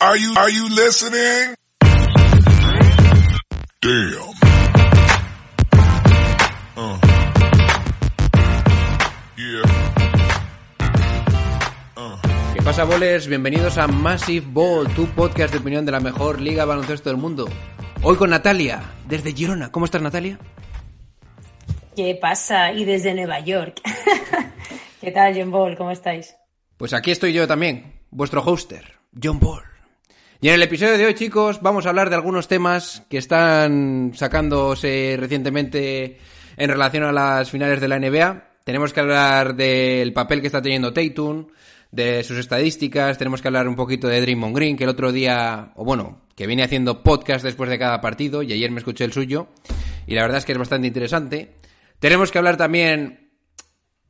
Are you, are you listening? Damn. Uh. Yeah. ¿Qué pasa, bolers? Bienvenidos a Massive Ball, tu podcast de opinión de la mejor liga de baloncesto del mundo. Hoy con Natalia, desde Girona. ¿Cómo estás, Natalia? ¿Qué pasa? Y desde Nueva York. ¿Qué tal, John Ball? ¿Cómo estáis? Pues aquí estoy yo también, vuestro hoster, John Ball. Y en el episodio de hoy, chicos, vamos a hablar de algunos temas que están sacándose recientemente en relación a las finales de la NBA. Tenemos que hablar del papel que está teniendo Tatum, de sus estadísticas, tenemos que hablar un poquito de Draymond Green, que el otro día, o bueno, que viene haciendo podcast después de cada partido, y ayer me escuché el suyo, y la verdad es que es bastante interesante. Tenemos que hablar también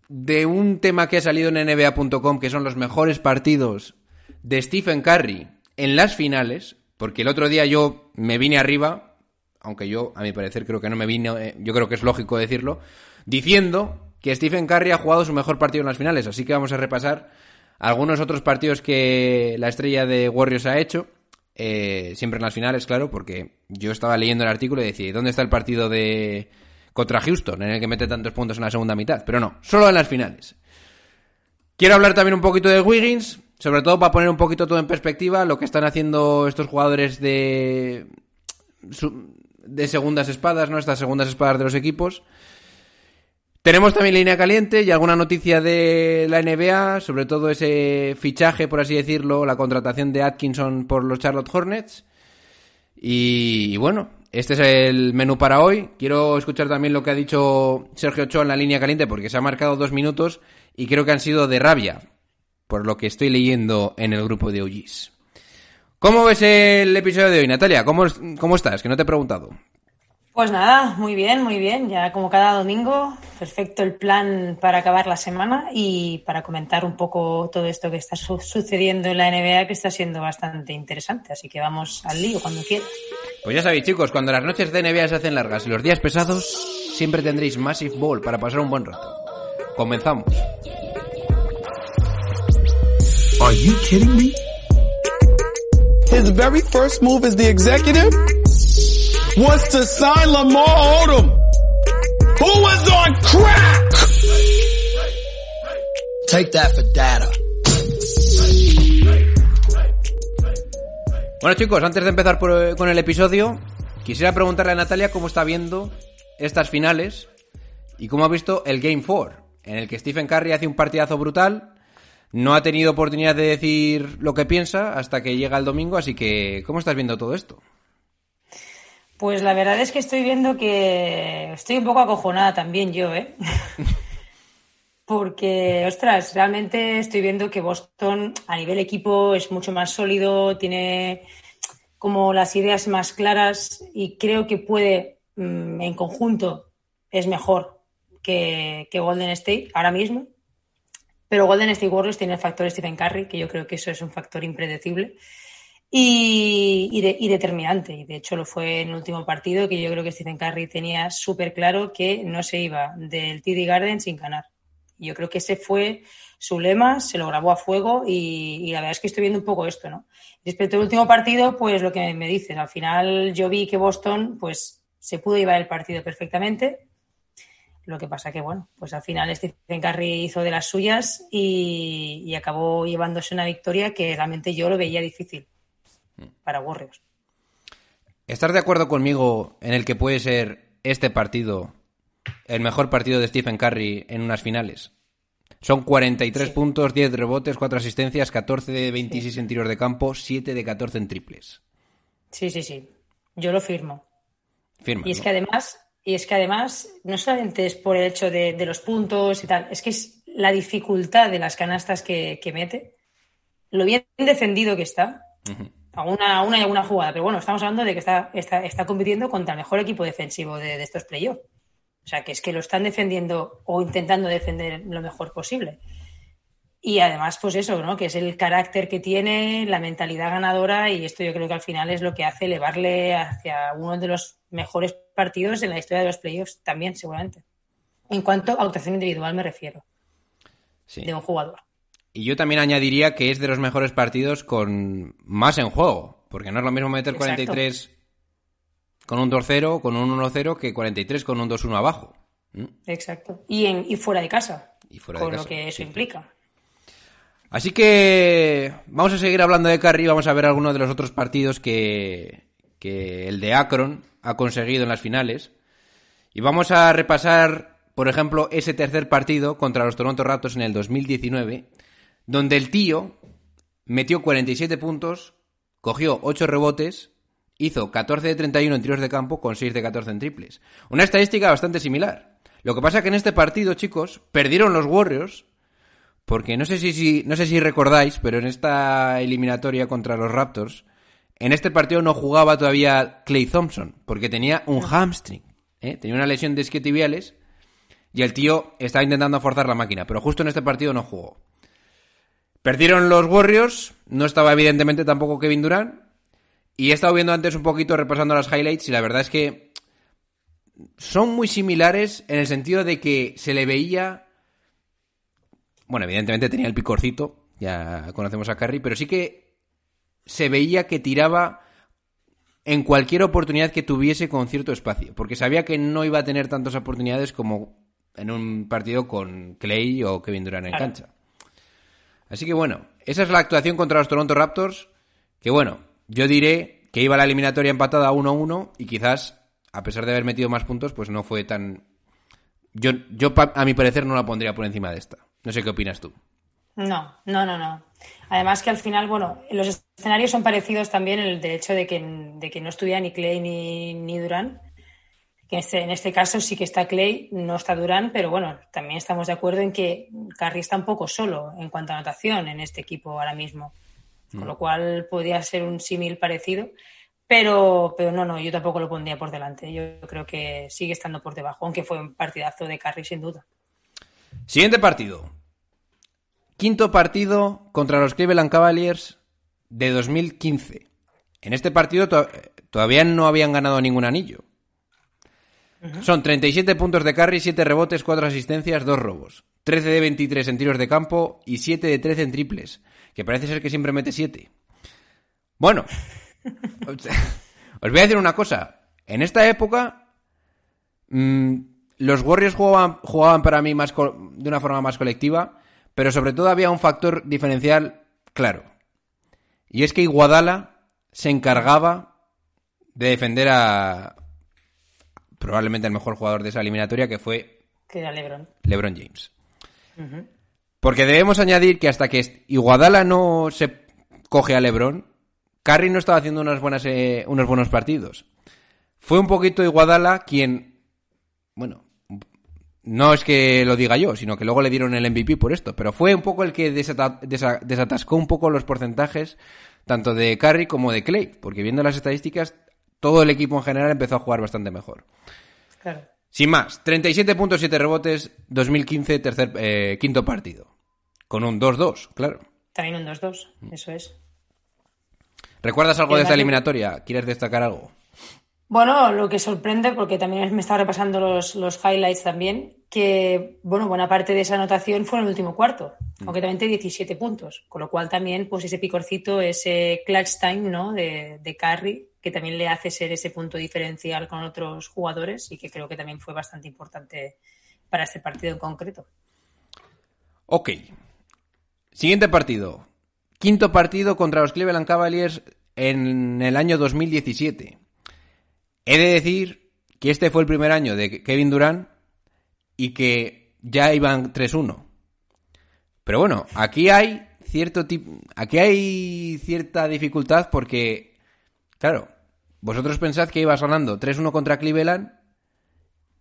de un tema que ha salido en NBA.com, que son los mejores partidos de Stephen Curry en las finales, porque el otro día yo me vine arriba, aunque yo, a mi parecer, creo que no me vine, eh, yo creo que es lógico decirlo, diciendo que Stephen Curry ha jugado su mejor partido en las finales, así que vamos a repasar algunos otros partidos que la estrella de Warriors ha hecho, eh, siempre en las finales, claro, porque yo estaba leyendo el artículo y decía, ¿dónde está el partido de contra Houston, en el que mete tantos puntos en la segunda mitad? Pero no, solo en las finales. Quiero hablar también un poquito de Wiggins, sobre todo para poner un poquito todo en perspectiva lo que están haciendo estos jugadores de de segundas espadas, ¿no? Estas segundas espadas de los equipos. Tenemos también línea caliente y alguna noticia de la NBA, sobre todo ese fichaje, por así decirlo, la contratación de Atkinson por los Charlotte Hornets. Y, y bueno, este es el menú para hoy. Quiero escuchar también lo que ha dicho Sergio Ochoa en la línea caliente porque se ha marcado dos minutos y creo que han sido de rabia, por lo que estoy leyendo en el grupo de OGs. ¿Cómo ves el episodio de hoy, Natalia? ¿Cómo, cómo estás? Que no te he preguntado. Pues nada, muy bien, muy bien. Ya como cada domingo, perfecto el plan para acabar la semana y para comentar un poco todo esto que está su sucediendo en la NBA, que está siendo bastante interesante. Así que vamos al lío cuando quieras. Pues ya sabéis, chicos, cuando las noches de NBA se hacen largas y los días pesados, siempre tendréis Massive Ball para pasar un buen rato. Comenzamos. Are you kidding me? His very first move as the executive was to sign Lamar Odom, who was on crack. Take that for data. Bueno chicos, antes de empezar por- con el episodio, quisiera preguntarle a Natalia cómo está viendo estas finales y cómo ha visto el Game 4, en el que Stephen Curry hace un partidazo brutal, no ha tenido oportunidad de decir lo que piensa hasta que llega el domingo, así que ¿cómo estás viendo todo esto? Pues la verdad es que estoy viendo que estoy un poco acojonada también yo, ¿eh? Porque, ostras, realmente estoy viendo que Boston a nivel equipo es mucho más sólido, tiene como las ideas más claras y creo que puede, mm, en conjunto, es mejor que, que Golden State ahora mismo. Pero Golden State Warriors tiene el factor Stephen Curry, que yo creo que eso es un factor impredecible y, y, de- y determinante. Y de hecho lo fue en el último partido, que yo creo que Stephen Curry tenía súper claro que no se iba del TD Garden sin ganar. Yo creo que ese fue su lema, se lo grabó a fuego y, y la verdad es que estoy viendo un poco esto, ¿no? Respecto al último partido, pues lo que me dices, al final yo vi que Boston pues se pudo llevar el partido perfectamente. Lo que pasa que, bueno, pues al final Stephen Curry hizo de las suyas y, y acabó llevándose una victoria que realmente yo lo veía difícil para Warriors. ¿Estás de acuerdo conmigo en el que puede ser este partido el mejor partido de Stephen Curry en unas finales? Son 43 Sí. puntos, 10 rebotes, 4 asistencias, 14 de 26 en tiros de campo, 7 de 14 en triples. Sí, sí, sí. Yo lo firmo. Firma. Y es ¿no? que además, y es que además, no solamente es por el hecho de, de los puntos y tal, es que es la dificultad de las canastas que, que mete, lo bien defendido que está, Ujú. alguna, una y alguna jugada, pero bueno, estamos hablando de que está, está, está compitiendo contra el mejor equipo defensivo de, de estos playoffs. O sea, que es que lo están defendiendo o intentando defender lo mejor posible. Y además, pues eso, ¿no? Que es el carácter que tiene, la mentalidad ganadora, y esto yo creo que al final es lo que hace elevarle hacia uno de los mejores partidos en la historia de los playoffs también, seguramente. En cuanto a actuación individual me refiero, Sí. de un jugador. Y yo también añadiría que es de los mejores partidos con más en juego. Porque no es lo mismo meter Exacto. 43 con un 2-0, con un 1-0, que 43 con un 2-1 abajo. ¿Mm? Exacto. Y, en, y fuera de casa. Y fuera de con casa, lo que eso sí. implica. Así que vamos a seguir hablando de Curry. Vamos a ver algunos de los otros partidos que, que el de Akron ha conseguido en las finales. Y vamos a repasar, por ejemplo, ese tercer partido contra los Toronto Raptors en el 2019, donde el tío metió 47 puntos, cogió 8 rebotes, hizo 14 de 31 en tiros de campo con 6 de 14 en triples. Una estadística bastante similar. Lo que pasa que en este partido, chicos, perdieron los Warriors porque no sé si, si- no sé si recordáis, pero en esta eliminatoria contra los Raptors, en este partido no jugaba todavía Clay Thompson, porque tenía un hamstring, ¿eh? tenía una lesión de isquiotibiales y el tío estaba intentando forzar la máquina, pero justo en este partido no jugó. Perdieron los Warriors, no estaba evidentemente tampoco Kevin Durant, y he estado viendo antes un poquito repasando las highlights y la verdad es que son muy similares en el sentido de que se le veía bueno, evidentemente tenía el picorcito, ya conocemos a Curry, pero sí que se veía que tiraba en cualquier oportunidad que tuviese con cierto espacio, porque sabía que no iba a tener tantas oportunidades como en un partido con Clay o Kevin Durant en cancha. Así que bueno, esa es la actuación contra los Toronto Raptors, que bueno, yo diré que iba la eliminatoria empatada 1-1 y quizás, a pesar de haber metido más puntos, pues no fue tan... Yo, yo a mi parecer no la pondría por encima de esta. No sé qué opinas tú. No, no, no, no. Además que al final, bueno, los escenarios son parecidos también en el de hecho de que, de que no estuviera ni Clay ni, ni Durán. Que en este, en este caso sí que está Clay, no está Durán, pero bueno, también estamos de acuerdo en que Curry está un poco solo en cuanto a anotación en este equipo ahora mismo. Con lo cual podría ser un símil parecido. Pero, pero no, no, yo tampoco lo pondría por delante. Yo creo que sigue estando por debajo, aunque fue un partidazo de Curry sin duda. Siguiente partido. Quinto partido contra los Cleveland Cavaliers de 2015. En este partido to- todavía no habían ganado ningún anillo. Son 37 puntos de carry, 7 rebotes, 4 asistencias, 2 robos. 13 de 23 en tiros de campo y 7 de 13 en triples. Que parece ser que siempre mete 7. Bueno, os voy a decir una cosa. En esta época, mm, los Warriors jugaban, jugaban para mí más de una forma más colectiva, pero sobre todo había un factor diferencial claro. Y es que Iguadala se encargaba de defender a probablemente el mejor jugador de esa eliminatoria, que fue Que era LeBron. LeBron James. Porque debemos añadir que hasta que Iguadala no se coge a LeBron, Curry no estaba haciendo unas buenas, eh, unos buenos partidos. Fue un poquito Iguadala quien, bueno, no es que lo diga yo, sino que luego le dieron el MVP por esto, pero fue un poco el que desata- desa- desatascó un poco los porcentajes tanto de Curry como de Clay, porque viendo las estadísticas, todo el equipo en general empezó a jugar bastante mejor. Claro. Sin más, 37.7 rebotes, 2015, tercer, eh, quinto partido. Con un 2-2, claro. También un 2-2, eso es. ¿Recuerdas algo de esta eliminatoria? ¿Quieres destacar algo? Bueno, lo que sorprende, porque también me estaba repasando los, los highlights también, que bueno, buena parte de esa anotación fue en el último cuarto, concretamente 17 puntos, con lo cual también pues ese picorcito, ese clutch time ¿no? de, de Curry, que también le hace ser ese punto diferencial con otros jugadores y que creo que también fue bastante importante para este partido en concreto. Ok. Siguiente partido. Quinto partido contra los Cleveland Cavaliers en el año 2017. He de decir que este fue el primer año de Kevin Durant y que ya iban 3-1. Pero bueno, aquí hay cierto tipo, aquí hay cierta dificultad porque, claro, vosotros pensad que ibas ganando 3-1 contra Cleveland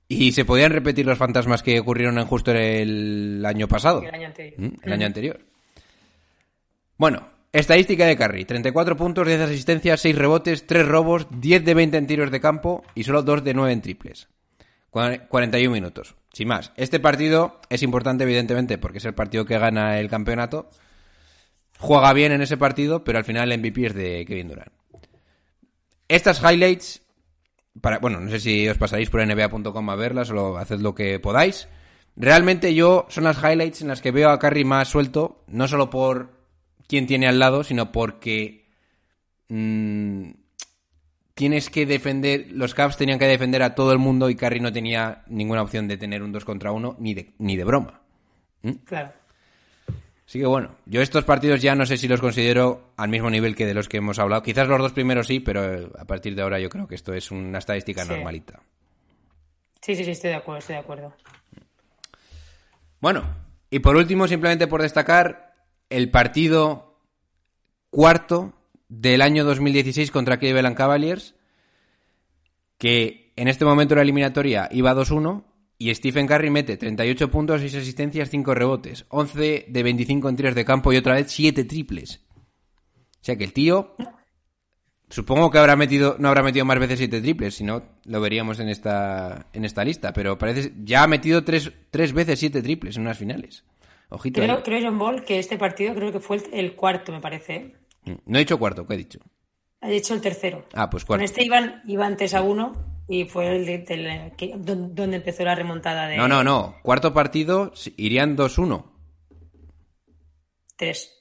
y se podían repetir los fantasmas que ocurrieron en justo el año pasado. El año anterior. Mm, El año anterior. Bueno, estadística de Curry. 34 puntos, 10 asistencias, 6 rebotes, 3 robos, 10 de 20 en tiros de campo y solo 2 de 9 en triples. Cua- 41 minutos. Sin más. Este partido es importante, evidentemente, porque es el partido que gana el campeonato. Juega bien en ese partido, pero al final el MVP es de Kevin Durant. Estas highlights, bueno, no sé si os pasaréis por nba.com a verlas o haced lo que podáis. realmente yo son las highlights en las que veo a Curry más suelto, no solo por quién tiene al lado, sino porque mm, tienes que defender, los Cavs tenían que defender a todo el mundo y Curry no tenía ninguna opción de tener un 2 contra 1 ni de, ni de broma. Claro. Así que bueno, yo estos partidos ya no sé si los considero al mismo nivel que de los que hemos hablado. Quizás los dos primeros sí, pero eh, a partir de ahora yo creo que esto es una estadística Sí. normalita. Sí, sí, sí, estoy de acuerdo, estoy de acuerdo. Bueno, y por último, simplemente por destacar, el partido cuarto del año 2016 contra Cleveland Cavaliers, que en este momento la eliminatoria iba 2-1 y Stephen Curry mete 38 puntos, 6 asistencias, 5 rebotes, 11 de 25 en tiros de campo y otra vez 7 triples. O sea que el tío, supongo que habrá metido, no habrá metido más veces 7 triples, si no lo veríamos en esta, en esta lista, pero parece ya ha metido 3, veces 7 triples en unas finales. Ojito. Creo, ahí. creo, John Ball, que este partido creo que fue el, cuarto, me parece. ¿eh? No he dicho cuarto, ¿qué he dicho? Ha dicho el tercero. Ah, pues Con cuarto. este iban, iban 3 a 1 y fue el de- del- que- don- donde empezó la remontada de No, no, no. Cuarto partido irían 2-1. 3.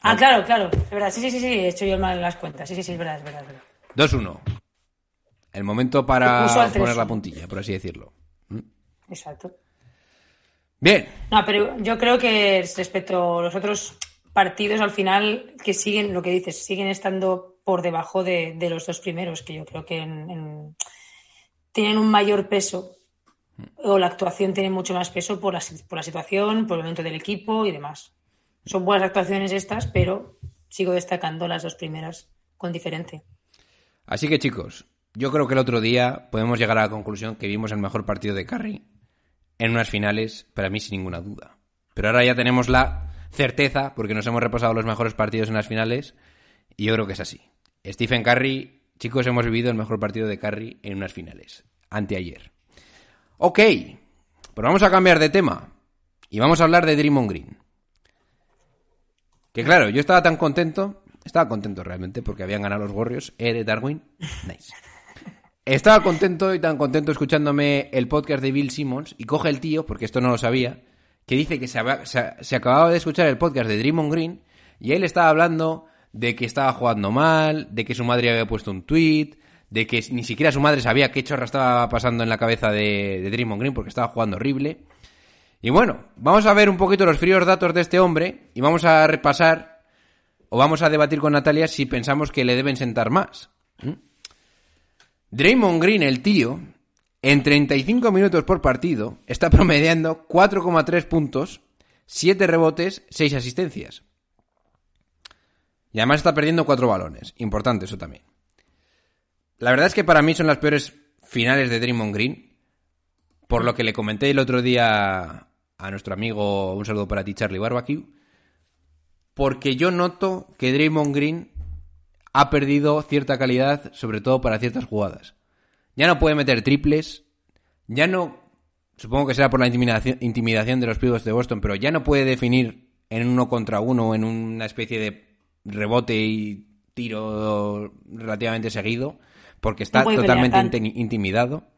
Ah, claro, claro. Es verdad. Sí, sí, sí, sí. He hecho yo mal las cuentas. Sí, sí, sí, es verdad, es verdad. Es verdad. 2-1. El momento para poner 3-1. la puntilla, por así decirlo. Exacto. Bien. No, pero yo creo que respecto a los otros partidos, al final, que siguen, lo que dices, siguen estando por debajo de, de los dos primeros, que yo creo que en- en- tienen un mayor peso, o la actuación tiene mucho más peso por la, por la situación, por el momento del equipo y demás. Son buenas actuaciones estas, pero sigo destacando las dos primeras con diferencia. Así que chicos, yo creo que el otro día podemos llegar a la conclusión que vimos el mejor partido de Curry en unas finales, para mí sin ninguna duda. Pero ahora ya tenemos la certeza, porque nos hemos repasado los mejores partidos en las finales, y yo creo que es así. Stephen Curry, chicos, hemos vivido el mejor partido de Curry en unas finales, anteayer. Ok, pues vamos a cambiar de tema, y vamos a hablar de Draymond Green. Que claro, yo estaba tan contento, estaba contento realmente porque habían ganado los Warriors, de Darwin. Nice. Estaba contento y tan contento escuchándome el podcast de Bill Simmons y coge el tío, porque esto no lo sabía, que dice que se, acababa de escuchar el podcast de Draymond Green y él estaba hablando de que estaba jugando mal, de que su madre había puesto un tweet, de que ni siquiera su madre sabía qué chorra estaba pasando en la cabeza de, de Draymond Green porque estaba jugando horrible. Y bueno, vamos a ver un poquito los fríos datos de este hombre y vamos a repasar o vamos a debatir con Natalia si pensamos que le deben sentar más. ¿Mm? Draymond Green, el tío, en 35 minutos por partido, está promediando 4,3 puntos, 7 rebotes, 6 asistencias. Y además está perdiendo 4 balones. Importante eso también. La verdad es que para mí son las peores finales de Draymond Green. Por lo que le comenté el otro día a nuestro amigo, un saludo para ti, Charlie Barbecue. Porque yo noto que Draymond Green ha perdido cierta calidad, sobre todo para ciertas jugadas. Ya no puede meter triples, ya no, supongo que será por la intimidación, intimidación de los pibos de Boston, pero ya no puede definir en uno contra uno, en una especie de rebote y tiro relativamente seguido, porque está totalmente in- intimidado.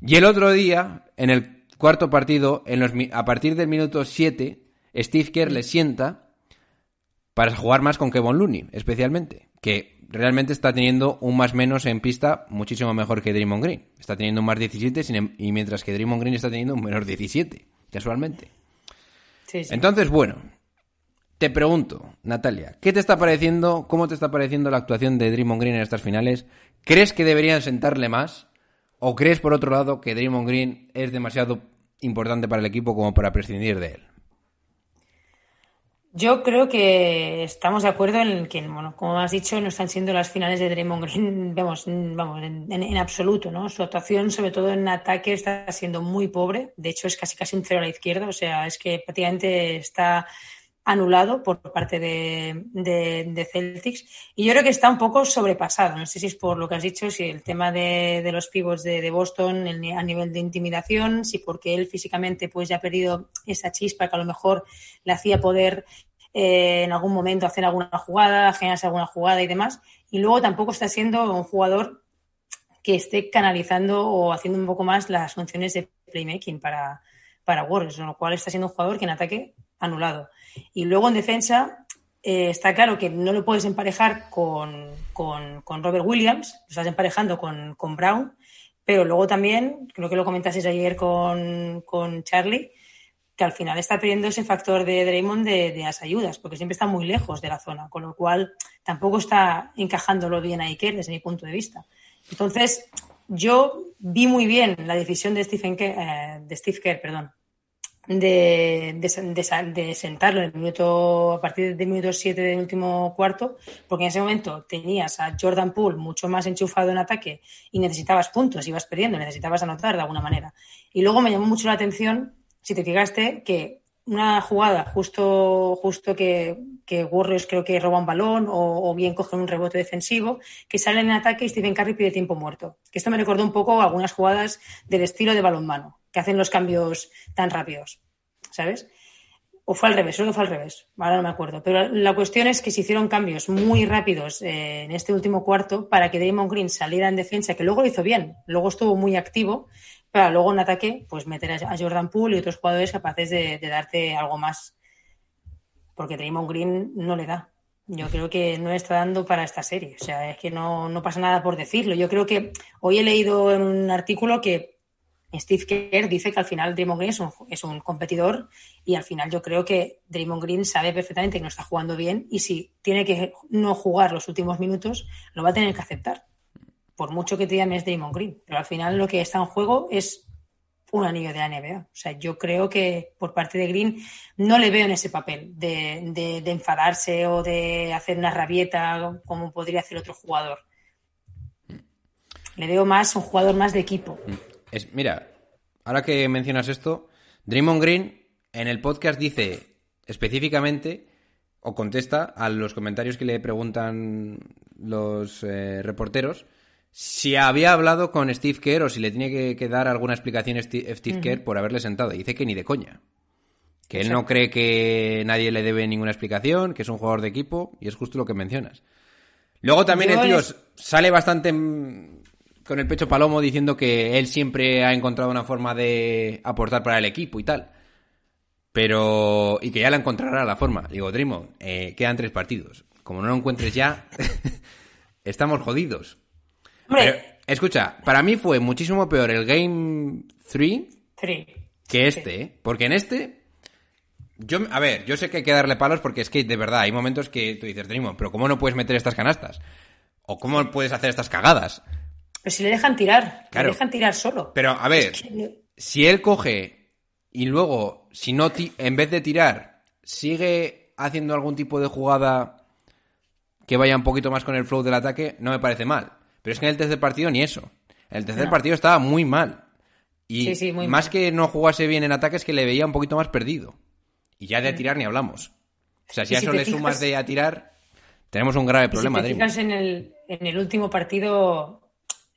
Y el otro día, en el cuarto partido, en los, mi- a partir del minuto 7, Steve Kerr le sienta para jugar más con Kevin Looney, especialmente, que realmente está teniendo un más menos en pista muchísimo mejor que Draymond Green. Está teniendo un más 17 sin em- y mientras que Draymond Green está teniendo un menos 17, casualmente. Sí, sí. Entonces, bueno, te pregunto, Natalia, ¿qué te está pareciendo, cómo te está pareciendo la actuación de Draymond Green en estas finales? ¿Crees que deberían sentarle más? ¿O crees, por otro lado, que Draymond Green es demasiado importante para el equipo como para prescindir de él? Yo creo que estamos de acuerdo en que, bueno, como has dicho, no están siendo las finales de Draymond Green, vamos, vamos en, absoluto, ¿no? Su actuación, sobre todo en ataque, está siendo muy pobre. De hecho, es casi casi un cero a la izquierda. O sea, es que prácticamente está anulado por parte de, de- Celtics. Y yo creo que está un poco sobrepasado. No sé si es por lo que has dicho, si el tema de, los pivots de, Boston el a nivel de intimidación, si porque él físicamente pues ya ha perdido esa chispa que a lo mejor le hacía poder eh, en algún momento hacer alguna jugada, generarse alguna jugada y demás. Y luego tampoco está siendo un jugador que esté canalizando o haciendo un poco más las funciones de playmaking para, para Warriors, con lo cual está siendo un jugador que en ataque anulado. Y luego en defensa eh, está claro que no lo puedes emparejar con, con, con Robert Williams, lo estás emparejando con, con, Brown, pero luego también, creo que lo comentasteis ayer con, Charlie, que al final está perdiendo ese factor de Draymond de, las ayudas, porque siempre está muy lejos de la zona, con lo cual tampoco está encajándolo bien a Iker desde mi punto de vista. Entonces, yo vi muy bien la decisión de, Stephen Kerr, eh, de Steve Kerr, perdón, de, de, sentarlo en el minuto, a partir del minuto 7 del último cuarto, porque en ese momento tenías a Jordan Poole mucho más enchufado en ataque y necesitabas puntos, ibas perdiendo, necesitabas anotar de alguna manera. Y luego me llamó mucho la atención, si te fijaste, que una jugada justo, justo que, que Warriors creo que roba un balón o, bien cogen un rebote defensivo, que salen en ataque y Stephen Curry pide tiempo muerto. Que esto me recordó un poco algunas jugadas del estilo de balonmano que hacen los cambios tan rápidos, ¿sabes? O fue al revés, creo que fue al revés, ahora no me acuerdo. Pero la cuestión es que se hicieron cambios muy rápidos eh, en este último cuarto para que Damon Green saliera en defensa, que luego lo hizo bien, luego estuvo muy activo, pero luego en ataque, pues meter a Jordan Poole y otros jugadores capaces de, de darte algo más. Porque Draymond Green no le da. Yo creo que no está dando para esta serie. O sea, es que no, no pasa nada por decirlo. Yo creo que hoy he leído en un artículo que Steve Kerr dice que al final Draymond Green es un, es competidor y al final yo creo que Draymond Green sabe perfectamente que no está jugando bien y si tiene que no jugar los últimos minutos, lo va a tener que aceptar. Por mucho que te llames Draymond Green. Pero al final lo que está en juego es un anillo de la NBA. O sea, yo creo que por parte de Green no le veo en ese papel de, de, de enfadarse o de hacer una rabieta como podría hacer otro jugador. Le veo más un jugador más de equipo. Es, mira, ahora que mencionas esto, Draymond Green en el podcast dice específicamente o contesta a los comentarios que le preguntan los eh, reporteros si había hablado con Steve Kerr o si le tenía que, que dar alguna explicación a Steve, Steve uh -huh. Kerr por haberle sentado. Y dice que ni de coña. Que él no cree que nadie le debe ninguna explicación, que es un jugador de equipo, y es justo lo que mencionas. Luego también el tío es... sale bastante con el pecho palomo diciendo que él siempre ha encontrado una forma de aportar para el equipo y tal. Pero. Y que ya la encontrará la forma. Digo, Dreamon, eh, quedan tres partidos. Como no lo encuentres ya, estamos jodidos. Pero, escucha, para mí fue muchísimo peor el Game 3 que este. ¿eh? Porque en este. Yo, a ver, yo sé que hay que darle palos porque es que de verdad hay momentos que tú dices, Dreamon, pero ¿cómo no puedes meter estas canastas? ¿O cómo puedes hacer estas cagadas? Pero si le dejan tirar, claro. le dejan tirar solo. Pero a ver, es que... si él coge y luego, si no, en vez de tirar, sigue haciendo algún tipo de jugada que vaya un poquito más con el flow del ataque, no me parece mal. Pero es que en el tercer partido ni eso. En el tercer no. partido estaba muy mal. Y sí, sí, muy más mal. que no jugase bien en ataque es que le veía un poquito más perdido. Y ya de tirar ni hablamos. O sea, si a eso le fijas... sumas de a tirar, tenemos un grave problema. Si te fijas en el, en el último partido,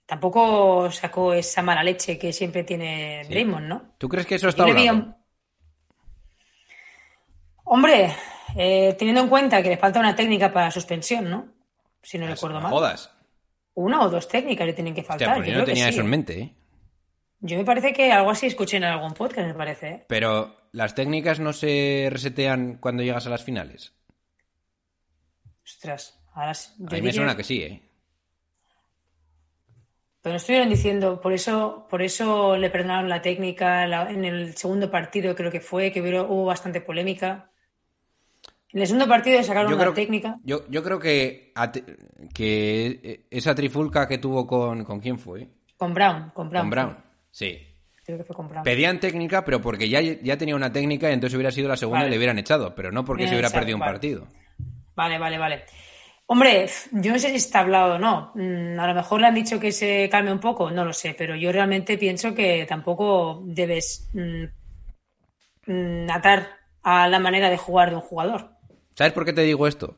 tampoco sacó esa mala leche que siempre tiene sí. Draymond, ¿no? ¿Tú crees que eso está hablando? Hombre, eh, teniendo en cuenta que le falta una técnica para suspensión, ¿no? Si no pues recuerdo mal. Jodas. Una o dos técnicas le tienen que faltar. Hostia, pues yo, no tenía eso sí, en mente, ¿eh? Yo me parece que algo así escuché en algún podcast, me parece. ¿eh? Pero las técnicas no se resetean cuando llegas a las finales. Ostras, ahora yo A mí me suena que sí, ¿eh? Pero no estuvieron diciendo, por eso, por eso le perdonaron la técnica la, en el segundo partido, creo que fue, que hubo, hubo bastante polémica. En el segundo partido sacaron yo una técnica. Yo, yo creo que, que esa trifulca que tuvo con. ¿Con quién fue? Con Brown. Con Brown, con Brown. sí. Creo que fue con Brown. Pedían técnica, pero porque ya, ya tenía una técnica y entonces hubiera sido la segunda vale. y le hubieran echado, pero no porque Bien se hubiera perdido un partido. Vale, vale, vale. Hombre, yo no sé si está hablado o no. Mm, a lo mejor le han dicho que se calme un poco, no lo sé, pero yo realmente pienso que tampoco debes mmm, mmm, atar a la manera de jugar de un jugador. ¿Sabes por qué te digo esto?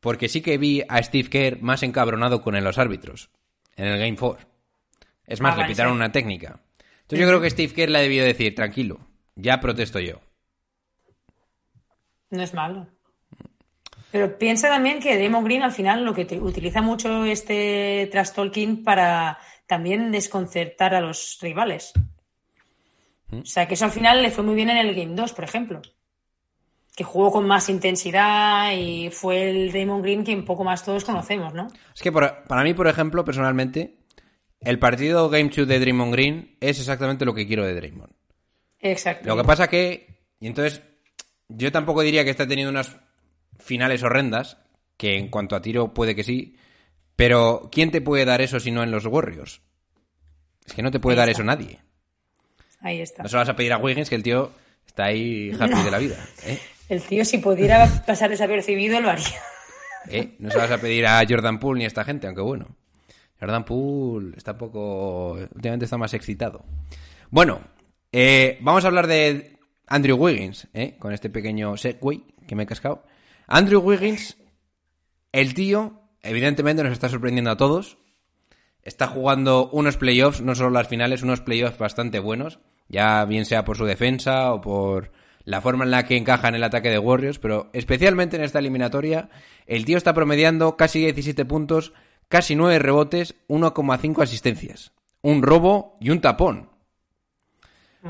Porque sí que vi a Steve Kerr más encabronado con los árbitros en el Game 4. Es más, ah, le vale, pitaron sí. una técnica. Entonces yo creo que Steve Kerr le ha debido decir, tranquilo, ya protesto yo. No es malo. Pero piensa también que Damon Green al final lo que te, utiliza mucho este trash talking para también desconcertar a los rivales. O sea, que eso al final le fue muy bien en el Game 2, por ejemplo. Que jugó con más intensidad y fue el Draymond Green que un poco más todos conocemos, ¿no? Es que por- para mí, por ejemplo, personalmente, el partido Game 2 de Draymond Green es exactamente lo que quiero de Draymond. Exacto. Lo que pasa que, y entonces, yo tampoco diría que está teniendo unas finales horrendas, que en cuanto a tiro puede que sí, pero ¿quién te puede dar eso si no en los Warriors? Es que no te puede Ahí dar está. eso nadie. Ahí está. No se lo vas a pedir a Wiggins, que el tío está ahí happy de la vida. ¿eh? El tío, si pudiera pasar desapercibido, lo haría. ¿Eh? No se lo vas a pedir a Jordan Poole ni a esta gente, aunque bueno. Jordan Poole está un poco... Últimamente está más excitado. Bueno, eh, vamos a hablar de Andrew Wiggins, ¿eh? con este pequeño segue que me he cascado. Andrew Wiggins, el tío, evidentemente nos está sorprendiendo a todos. Está jugando unos playoffs, no solo las finales, unos playoffs bastante buenos. Ya bien sea por su defensa o por la forma en la que encaja en el ataque de Warriors, pero especialmente en esta eliminatoria, el tío está promediando casi 17 puntos, casi 9 rebotes, 1,5 asistencias. Un robo y un tapón.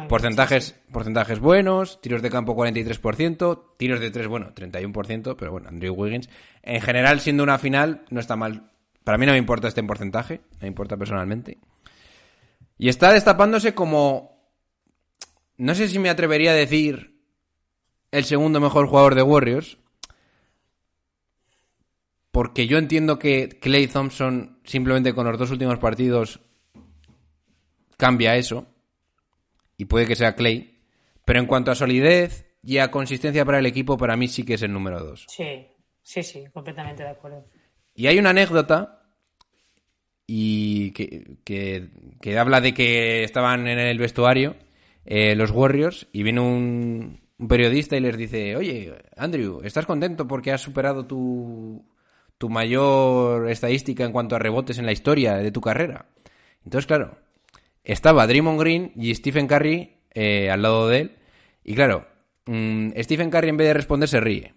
Porcentajes, porcentajes buenos, tiros de campo 43%, tiros de 3, bueno, 31%, pero bueno, Andrew Wiggins. En general, siendo una final, no está mal. Para mí no me importa este en porcentaje, me importa personalmente. Y está destapándose como... No sé si me atrevería a decir el segundo mejor jugador de Warriors. Porque yo entiendo que Clay Thompson simplemente con los dos últimos partidos cambia eso y puede que sea Clay, pero en cuanto a solidez y a consistencia para el equipo, para mí sí que es el número dos. Sí, sí, sí, completamente de acuerdo. Y hay una anécdota y que, que- que habla de que estaban en el vestuario eh, los Warriors y viene un, un periodista y les dice, oye, Andrew, ¿estás contento porque has superado tu, tu mayor estadística en cuanto a rebotes en la historia de tu carrera? Entonces, claro, estaba Draymond Green y Stephen Curry eh, al lado de él. Y claro, mm, Stephen Curry en vez de responder se ríe.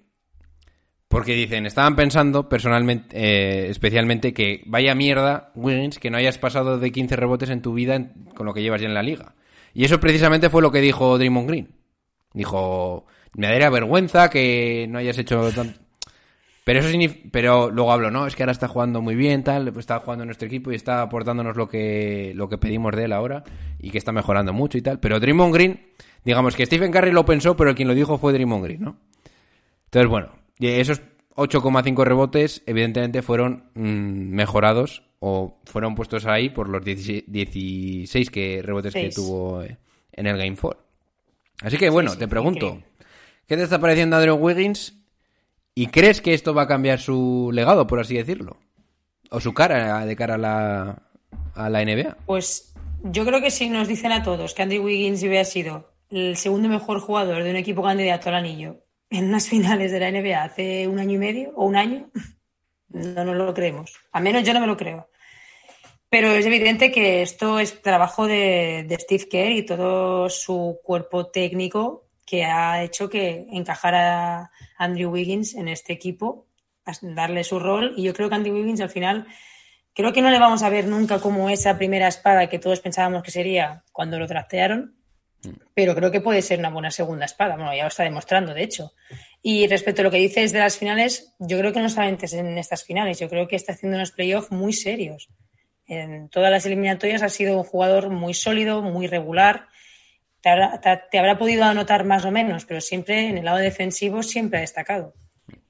Porque dicen, estaban pensando personalmente, eh, especialmente que vaya mierda, Wiggins, que no hayas pasado de 15 rebotes en tu vida con lo que llevas ya en la liga. Y eso precisamente fue lo que dijo Draymond Green. Dijo, me daría vergüenza que no hayas hecho tan... Pero eso pero luego hablo, no, es que ahora está jugando muy bien, tal, pues está jugando en nuestro equipo y está aportándonos lo que, lo que pedimos de él ahora y que está mejorando mucho y tal. Pero Draymond Green, digamos que Stephen Curry lo pensó, pero quien lo dijo fue Draymond Green, ¿no? Entonces, bueno, esos 8,5 rebotes evidentemente fueron mm, mejorados o fueron puestos ahí por los 16, 16 que, rebotes que tuvo eh, en el Game 4. Así que bueno, sí, te pregunto. ¿qué te está pareciendo Andrew Wiggins? ¿Y crees que esto va a cambiar su legado, por así decirlo? ¿O su cara de cara a la, a la NBA? Pues yo creo que si nos dicen a todos que Andrew Wiggins hubiera sido el segundo mejor jugador de un equipo candidato al anillo en unas finales de la NBA hace un año y medio o un año, no nos lo creemos. Al menos yo no me lo creo. Pero es evidente que esto es trabajo de, de Steve Kerr y todo su cuerpo técnico que ha hecho que encajara a Andrew Wiggins en este equipo, darle su rol. Y yo creo que Andrew Wiggins al final Creo que no le vamos a ver nunca como esa primera espada que todos pensábamos que sería cuando lo draftearon, pero creo que puede ser una buena segunda espada. Bueno, ya lo está demostrando, de hecho. Y respecto a lo que dices de las finales, yo creo que no solamente es en estas finales, yo creo que está haciendo unos playoffs muy serios. En todas las eliminatorias ha sido un jugador muy sólido, muy regular. Te habrá, te- habrá podido anotar más o menos, pero siempre en el lado defensivo siempre ha destacado.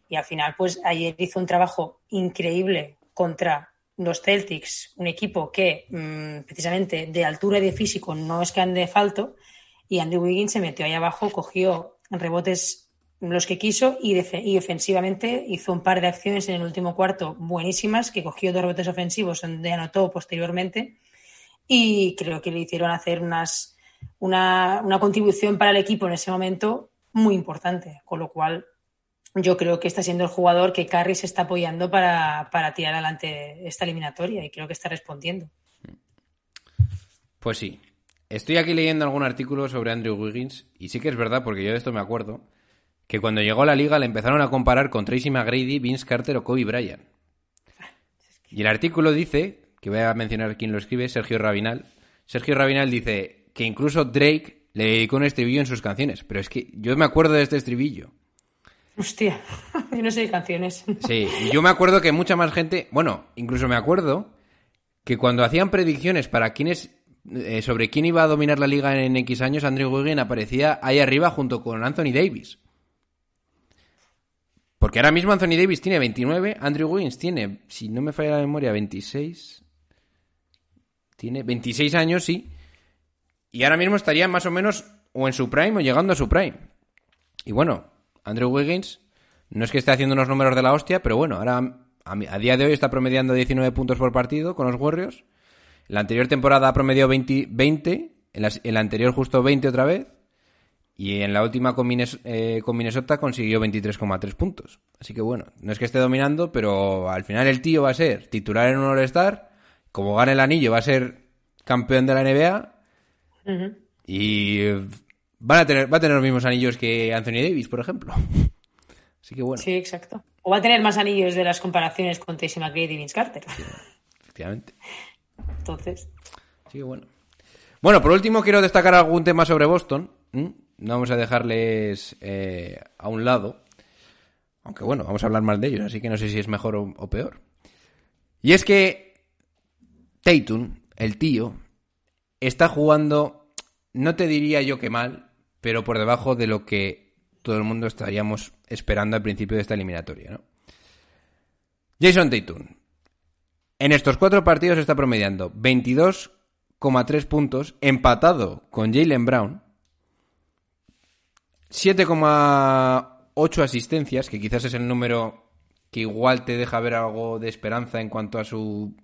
Y al final, pues ayer hizo un trabajo increíble contra los Celtics, un equipo que mm, precisamente de altura y de físico no es que ande falto, y Andy Wiggins se metió ahí abajo, cogió rebotes los que quiso y, y ofensivamente hizo un par de acciones en el último cuarto buenísimas, que cogió dos rebotes ofensivos donde anotó posteriormente y creo que le hicieron hacer unas, una, una contribución para el equipo en ese momento muy importante, con lo cual yo creo que está siendo el jugador que Curry se está apoyando para, para tirar adelante esta eliminatoria y creo que está respondiendo. Pues sí. Estoy aquí leyendo algún artículo sobre Andrew Wiggins y sí que es verdad, porque yo de esto me acuerdo, que cuando llegó a la liga le empezaron a comparar con Tracy McGrady, Vince Carter o Kobe Bryant. Y el artículo dice, que voy a mencionar quién lo escribe, Sergio Rabinal. Sergio Rabinal dice que incluso Drake le dedicó un estribillo en sus canciones. Pero es que yo me acuerdo de este estribillo. Hostia, yo no sé de canciones. Sí, y yo me acuerdo que mucha más gente, bueno, incluso me acuerdo que cuando hacían predicciones para quiénes eh, sobre quién iba a dominar la liga en X años, Andrew Wiggins aparecía ahí arriba junto con Anthony Davis. Porque ahora mismo Anthony Davis tiene 29, Andrew Wiggins tiene, si no me falla la memoria, 26. Tiene 26 años, sí. Y ahora mismo estaría más o menos o en su prime o llegando a su prime. Y bueno, Andrew Wiggins no es que esté haciendo unos números de la hostia, pero bueno, ahora a, a día de hoy está promediando 19 puntos por partido con los Warriors. La anterior temporada ha promediado 20, 20 en, la, anterior justo 20 otra vez. Y en la última con, eh, con Minnesota consiguió 23,3 puntos. Así que bueno, no es que esté dominando, pero al final el tío va a ser titular en un All-Star. Como gane el anillo, va a ser campeón de la NBA. Y eh, van a tener, va a tener los mismos anillos que Anthony Davis, por ejemplo. Así que bueno, Sí, exacto. O va a tener más anillos de las comparaciones con Tracy McGrady y Vince Carter. efectivamente. Entonces, Así que bueno. Bueno, por último quiero destacar algún tema sobre Boston. No vamos a dejarles eh, a un lado. Aunque bueno, vamos a hablar más de ellos, así que no sé si es mejor o, o peor. Y es que Tatum, el tío, está jugando, no te diría yo que mal, pero por debajo de lo que todo el mundo estaríamos esperando al principio de esta eliminatoria, ¿no? Jason Tatum, en estos cuatro partidos está promediando 22,3 puntos, empatado con Jalen Brown, 7,8 asistencias, que quizás es el número que igual te deja ver algo de esperanza en cuanto a su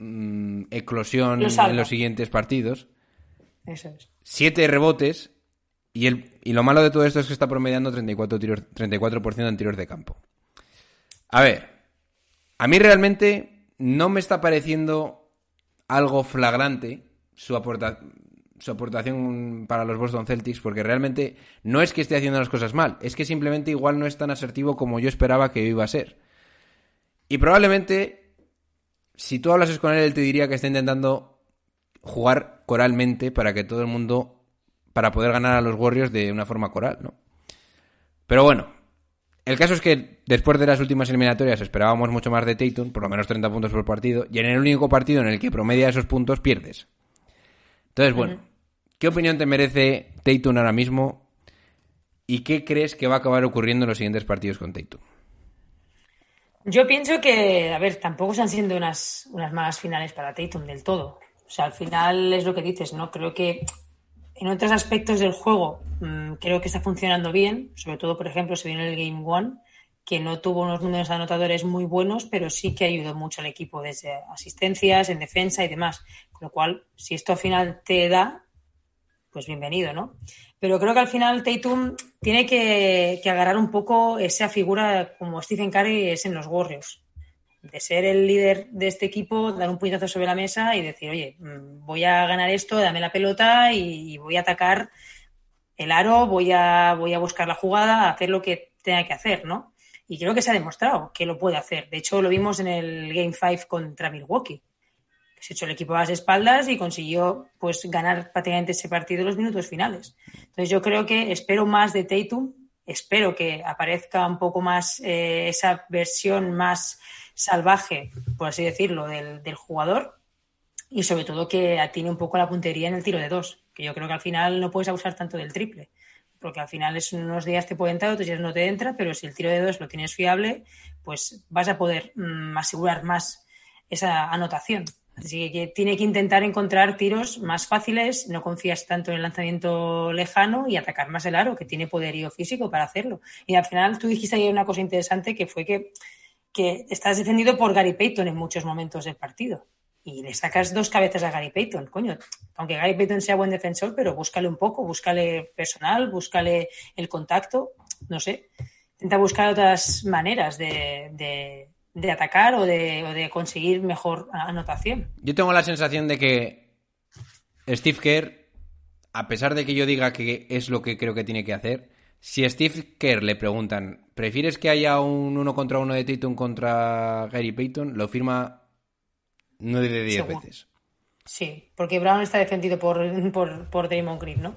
mm, eclosión Lo en los siguientes partidos. eso es. 7 rebotes y, el, y lo malo de todo esto es que está promediando 34, tiros, 34% en tiros de campo. A ver, a mí realmente no me está pareciendo algo flagrante su, aporta- su aportación para los Boston Celtics, porque realmente no es que esté haciendo las cosas mal, es que simplemente igual no es tan asertivo como yo esperaba que iba a ser. Y probablemente, si tú hablases con él, él te diría que está intentando jugar coralmente para que todo el mundo, para poder ganar a los Warriors de una forma coral, ¿no? Pero bueno, el caso es que después de las últimas eliminatorias esperábamos mucho más de Tatum, por lo menos 30 puntos por partido, y en el único partido en el que promedia esos puntos pierdes. Entonces, bueno, ¿qué opinión te merece Tatum ahora mismo? ¿Y qué crees que va a acabar ocurriendo en los siguientes partidos con Tatum? Yo pienso que, a ver, tampoco están siendo unas, unas malas finales para Tatum del todo. O sea, al final es lo que dices, ¿no? Creo que en otros aspectos del juego mmm, creo que está funcionando bien. Sobre todo, por ejemplo, se vio en el Game One, que no tuvo unos números anotadores muy buenos, pero sí que ayudó mucho al equipo desde asistencias, en defensa y demás. Con lo cual, si esto al final te da, pues bienvenido, ¿no? Pero creo que al final Tatum tiene que, agarrar un poco esa figura como Stephen Curry es en los Warriors. De ser el líder de este equipo, dar un puñetazo sobre la mesa y decir, oye, mm, voy a ganar esto, dame la pelota y, y voy a atacar el aro, voy a, voy a buscar la jugada, hacer lo que tenga que hacer, ¿no? Y creo que se ha demostrado que lo puede hacer. De hecho, lo vimos en el Game 5 contra Milwaukee se echó el equipo a las espaldas y consiguió pues ganar prácticamente ese partido en los minutos finales. Entonces yo creo que espero más de Tatum, espero que aparezca un poco más eh, esa versión más salvaje, por así decirlo, del, del, jugador y sobre todo que atine un poco la puntería en el tiro de dos, que yo creo que al final no puedes abusar tanto del triple, porque al final es unos días te puede entrar, otros días no te entra, pero si el tiro de dos lo tienes fiable, pues vas a poder mmm, asegurar más esa anotación. Así que tiene que intentar encontrar tiros más fáciles, no confías tanto en el lanzamiento lejano y atacar más el aro, que tiene poderío físico para hacerlo. Y al final tú dijiste ahí una cosa interesante que fue que, que estás defendido por Gary Payton en muchos momentos del partido. Y le sacas dos cabezas a Gary Payton, coño. Aunque Gary Payton sea buen defensor, pero búscale un poco, búscale personal, búscale el contacto, no sé. Intenta buscar otras maneras de de atacar o de, o de, conseguir mejor anotación. Yo tengo la sensación de que Steve Kerr, a pesar de que yo diga que es lo que creo que tiene que hacer, si a Steve Kerr le preguntan, ¿prefieres que haya un uno contra uno de Tatum contra Gary Payton? Lo firma 9 de 10 veces. Sí, porque Brown está defendido por, por, por Draymond Green, ¿no?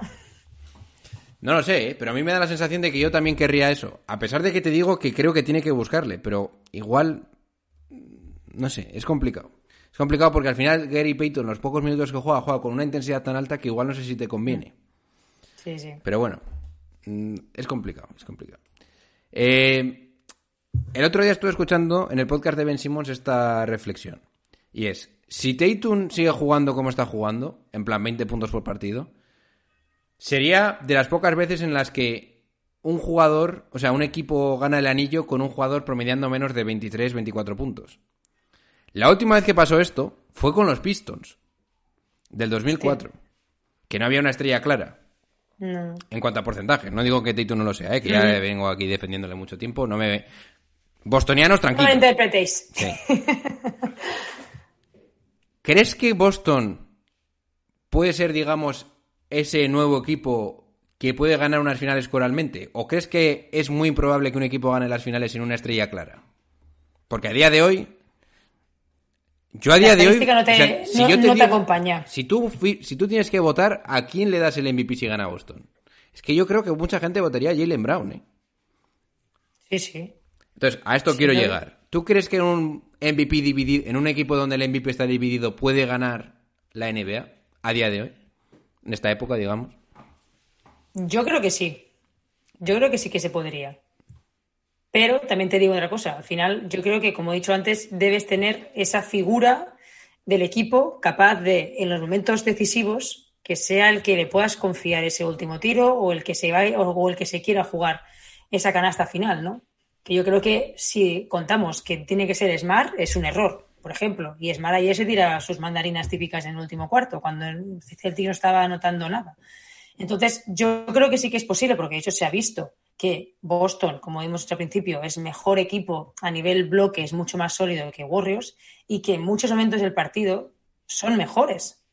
No lo sé, ¿eh? pero a mí me da la sensación de que yo también querría eso. A pesar de que te digo que creo que tiene que buscarle, pero igual. No sé, es complicado. Es complicado porque al final Gary Payton, los pocos minutos que juega, juega con una intensidad tan alta que igual no sé si te conviene. Sí, sí. Pero bueno, mm, es complicado, es complicado. Eh, el otro día estuve escuchando en el podcast de Ben Simmons esta reflexión. Y es, si Tatum sigue jugando como está jugando, en plan 20 puntos por partido, sería de las pocas veces en las que un jugador, o sea, un equipo gana el anillo con un jugador promediando menos de 23, 24 puntos. La última vez que pasó esto fue con los Pistons, del 2004, que no había una estrella clara. No. En cuanto a porcentaje, no digo que Tatum no lo sea, ¿eh? que ya vengo aquí defendiéndole mucho tiempo, no me... Bostonianos, No tranquilos. lo interpretéis. Sí. ¿Crees que Boston puede ser, digamos, ese nuevo equipo que puede ganar unas finales coralmente? ¿O crees que es muy improbable que un equipo gane las finales sin una estrella clara? Porque a día de hoy. Yo a día de hoy. no te- no- te acompaña. Si tú, si tú tienes que votar, ¿a quién le das el MVP si gana Boston? Es que yo creo que mucha gente votaría a Jalen Brown, ¿eh? Sí, sí. Entonces, a esto Sí, quiero no- llegar. ¿Tú crees que en un MVP dividido, en un equipo donde el MVP está dividido, puede ganar la NBA a día de hoy? En esta época, digamos. Yo creo que sí. Yo creo que sí que se podría. Pero también te digo otra cosa. Al final, yo creo que, como he dicho antes, debes tener esa figura del equipo capaz de, en los momentos decisivos, que sea el que le puedas confiar ese último tiro o el que se vaya, o el que se quiera jugar esa canasta final, ¿no? Que yo creo que si contamos que tiene que ser Smart, es un error, por ejemplo. Y Smart ayer se tira sus mandarinas típicas en el último cuarto, cuando el Celtic no estaba anotando nada. Entonces, yo creo que sí que es posible, porque de hecho se ha visto que Boston, como dicho al principio, es mejor equipo a nivel bloque, es mucho más sólido que Warriors y que en muchos momentos del partido son mejores.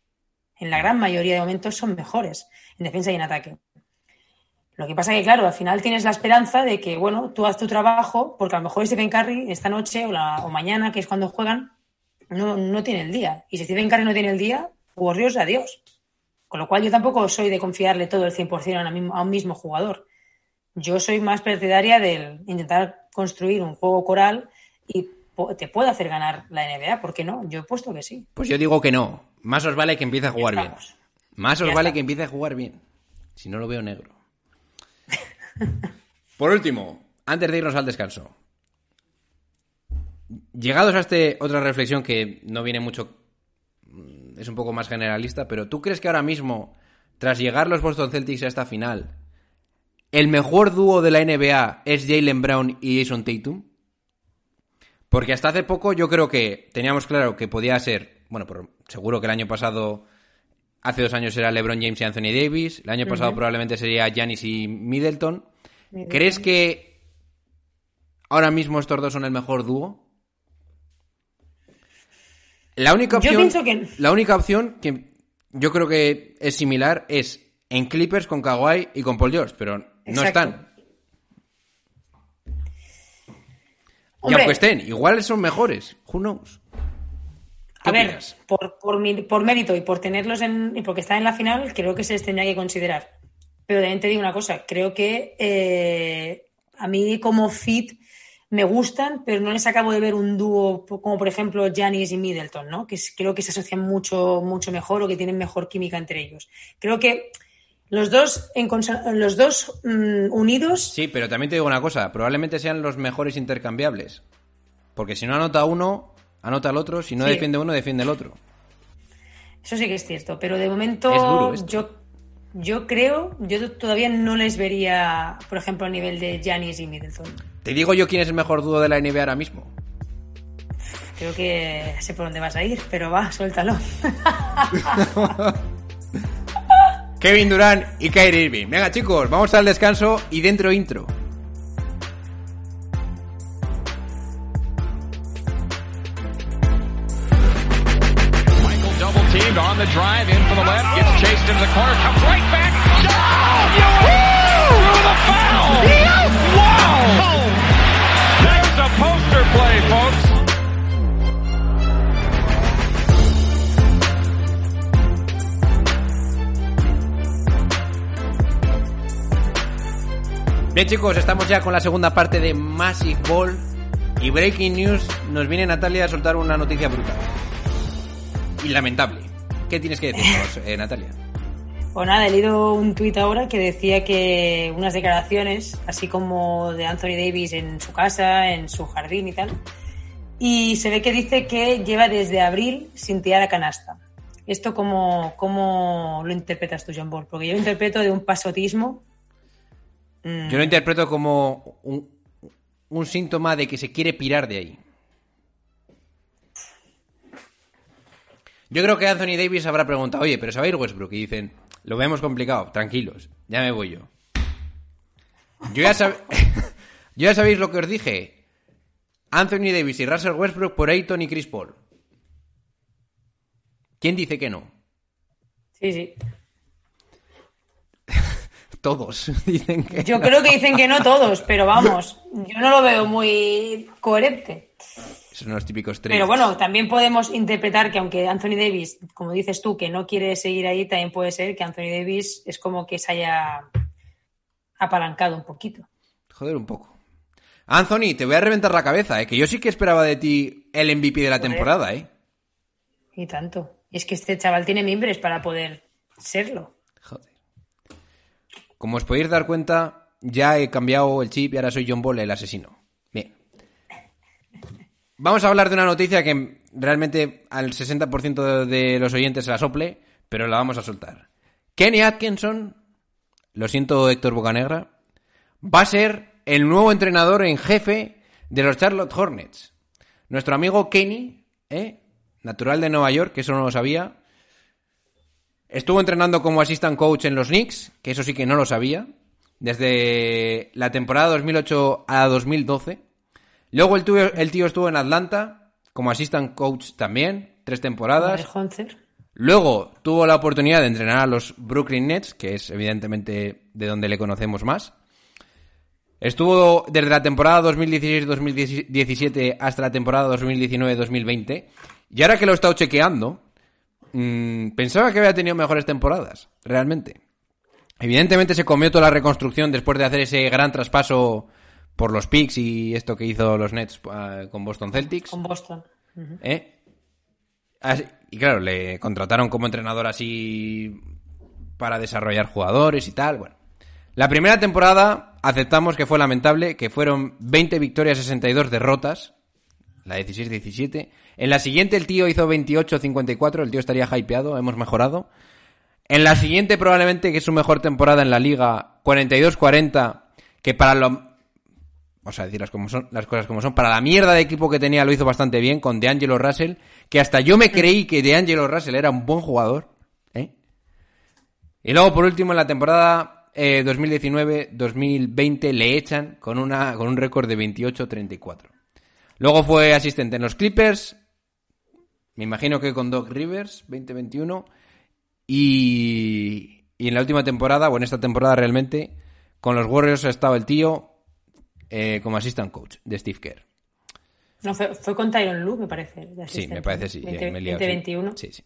En la gran mayoría de momentos son mejores en defensa y en ataque. Lo que pasa que, claro, al final tienes la esperanza de que, bueno, tú haz tu trabajo, porque a lo mejor Stephen Curry esta noche o, la- o mañana, que es cuando juegan, no, no tiene el día. Y si Stephen Curry no tiene el día, Warriors, adiós. Con lo cual yo tampoco soy de confiarle todo el 100% a, un mismo jugador. Yo soy más partidaria del intentar construir un juego coral y te puede hacer ganar la NBA, ¿por qué no? Yo he puesto que sí. Pues yo digo que no. Más os vale que empiece a jugar bien. Más os Ya vale que empiece a jugar bien. Si no lo veo negro. Por último, antes de irnos al descanso. Llegados a este otra reflexión que no viene mucho mm, es un poco más generalista, pero ¿tú crees que ahora mismo tras llegar los Boston Celtics a esta final el mejor dúo de la NBA es Jalen Brown y Jason Tatum? Porque hasta hace poco yo creo que teníamos claro que podía ser, bueno, por- seguro que el año pasado, hace dos años era LeBron James y Anthony Davis, el año pasado probablemente sería Giannis y Middleton. Middleton. ¿Crees que ahora mismo estos dos son el mejor dúo? La única Yo opción, pienso que- la única opción que yo creo que es similar es en Clippers con Kawhi y con Paul George, pero no Exacto. están. Y aunque estén, igual son mejores. Who knows? ¿Qué A ver, opinas? por, por, mi- por mérito y por tenerlos en, y porque están en la final, creo que se les tendría que considerar. Pero también te digo una cosa, creo que eh, a mí como fit me gustan, pero no les acabo de ver un dúo como por ejemplo Janis y Middleton, ¿no? Que creo que se asocian mucho, mucho mejor o que tienen mejor química entre ellos. Creo que los dos, en los dos mm, unidos, Sí, pero también te digo una cosa, probablemente sean los mejores intercambiables. Porque si no anota uno, anota el otro, si no Sí. defiende uno, defiende el otro. Eso sí que es cierto, pero de momento Es duro esto. yo, yo creo, yo todavía no les vería, por ejemplo, a nivel de Giannis y Middleton. Te digo yo quién es el mejor dúo de la NBA ahora mismo. Creo que sé por dónde vas a ir, pero va, suéltalo. Kevin Durant y Kyrie Irving. Venga, chicos, vamos al descanso y dentro intro. Michael double teamed on the drive in for the left, gets chased into the corner, comes right back. Oh, through the foul. Wow. Bien chicos, estamos ya con la segunda parte de Massive Ball y Breaking News nos viene Natalia a soltar una noticia brutal y lamentable. ¿Qué tienes que decirnos, eh, Natalia? Pues nada, he leído un tuit ahora que decía que unas declaraciones, así como de Anthony Davis en su casa, en su jardín y tal, y se ve que dice que lleva desde abril sin tirar a canasta. ¿Esto cómo, cómo lo interpretas tú, John Ball? Porque yo lo interpreto de un pasotismo. mm, Yo lo interpreto como un, un síntoma de que se quiere pirar de ahí. Yo creo que Anthony Davis habrá preguntado, oye, pero ¿sabéis Westbrook? Y dicen, lo vemos complicado, tranquilos, ya me voy yo. Yo ya, sab- yo ya sabéis lo que os dije. Anthony Davis y Russell Westbrook por Ayton y Chris Paul. ¿Quién dice que no? Sí, sí. Todos dicen que Yo no. creo que dicen que no todos, pero vamos, yo no lo veo muy coherente. Son los típicos tres. Pero bueno, también podemos interpretar que aunque Anthony Davis, como dices tú, que no quiere seguir ahí, también puede ser que Anthony Davis es como que se haya apalancado un poquito. Joder, un poco. Anthony, te voy a reventar la cabeza, ¿eh? Que yo sí que esperaba de ti el MVP de la Joder. temporada, ¿eh? Y tanto. Y es que este chaval tiene mimbres para poder serlo. Joder. Como os podéis dar cuenta, ya he cambiado el chip y ahora soy John Ball, el asesino. Vamos a hablar de una noticia que realmente al 60% de los oyentes se la sople, pero la vamos a soltar. Kenny Atkinson, lo siento Héctor Bocanegra, va a ser el nuevo entrenador en jefe de los Charlotte Hornets. Nuestro amigo Kenny, ¿eh? natural de Nueva York, que eso no lo sabía, estuvo entrenando como assistant coach en los Knicks, que eso sí que no lo sabía, desde la temporada 2008 a 2012. Luego el tío, el tío estuvo en Atlanta como assistant coach también, tres temporadas. Luego tuvo la oportunidad de entrenar a los Brooklyn Nets, que es evidentemente de donde le conocemos más. Estuvo desde la temporada 2016-2017 hasta la temporada 2019-2020. Y ahora que lo he estado chequeando, mm, pensaba que había tenido mejores temporadas, realmente. Evidentemente se comió toda la reconstrucción después de hacer ese gran traspaso por los picks y esto que hizo los Nets eh, con Boston Celtics. Con Boston. ¿Eh? Así- y claro, le contrataron como entrenador así para desarrollar jugadores y tal. Bueno, la primera temporada aceptamos que fue lamentable, que fueron 20 victorias, 62 derrotas. La 16-17. En la siguiente el tío hizo 28-54, el tío estaría hypeado, hemos mejorado. En la siguiente probablemente, que es su mejor temporada en la liga, 42-40, que para lo... Vamos a decir las, como son, las cosas como son. Para la mierda de equipo que tenía lo hizo bastante bien con DeAngelo Russell, que hasta yo me creí que DeAngelo Russell era un buen jugador. ¿eh? Y luego, por último, en la temporada eh, 2019-2020 le echan con, una, con un récord de 28-34. Luego fue asistente en los Clippers, me imagino que con Doc Rivers, 2021. Y, y en la última temporada, o en esta temporada realmente, con los Warriors ha estado el tío eh, como assistant coach de Steve Kerr. No, fue, fue con Tyron Lue, me parece. Sí, me parece sí. 20, eh, me liado, sí. 2021. Sí, sí.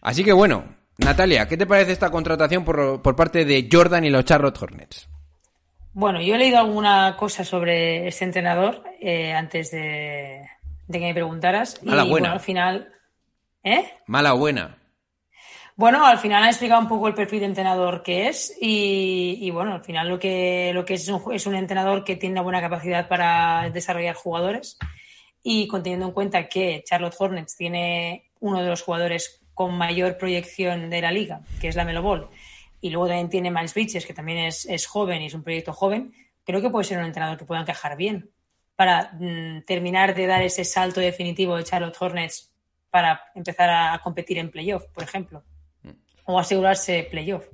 Así que bueno, Natalia, ¿qué te parece esta contratación por, por parte de Jordan y los Charlotte Hornets? Bueno, yo he leído alguna cosa sobre este entrenador eh, antes de, de que me preguntaras. Y Mala buena. bueno, al final. ¿Eh? Mala o buena. Bueno, al final ha explicado un poco el perfil de entrenador que es y, bueno, al final lo que, lo que es, un, es un entrenador que tiene una buena capacidad para desarrollar jugadores y conteniendo en cuenta que Charlotte Hornets tiene uno de los jugadores con mayor proyección de la liga, que es la Melo Ball, y luego también tiene Miles Bridges, que también es, es joven y es un proyecto joven, creo que puede ser un entrenador que pueda encajar bien. Para mm, terminar de dar ese salto definitivo de Charlotte Hornets para empezar a competir en playoff, por ejemplo o asegurarse playoff.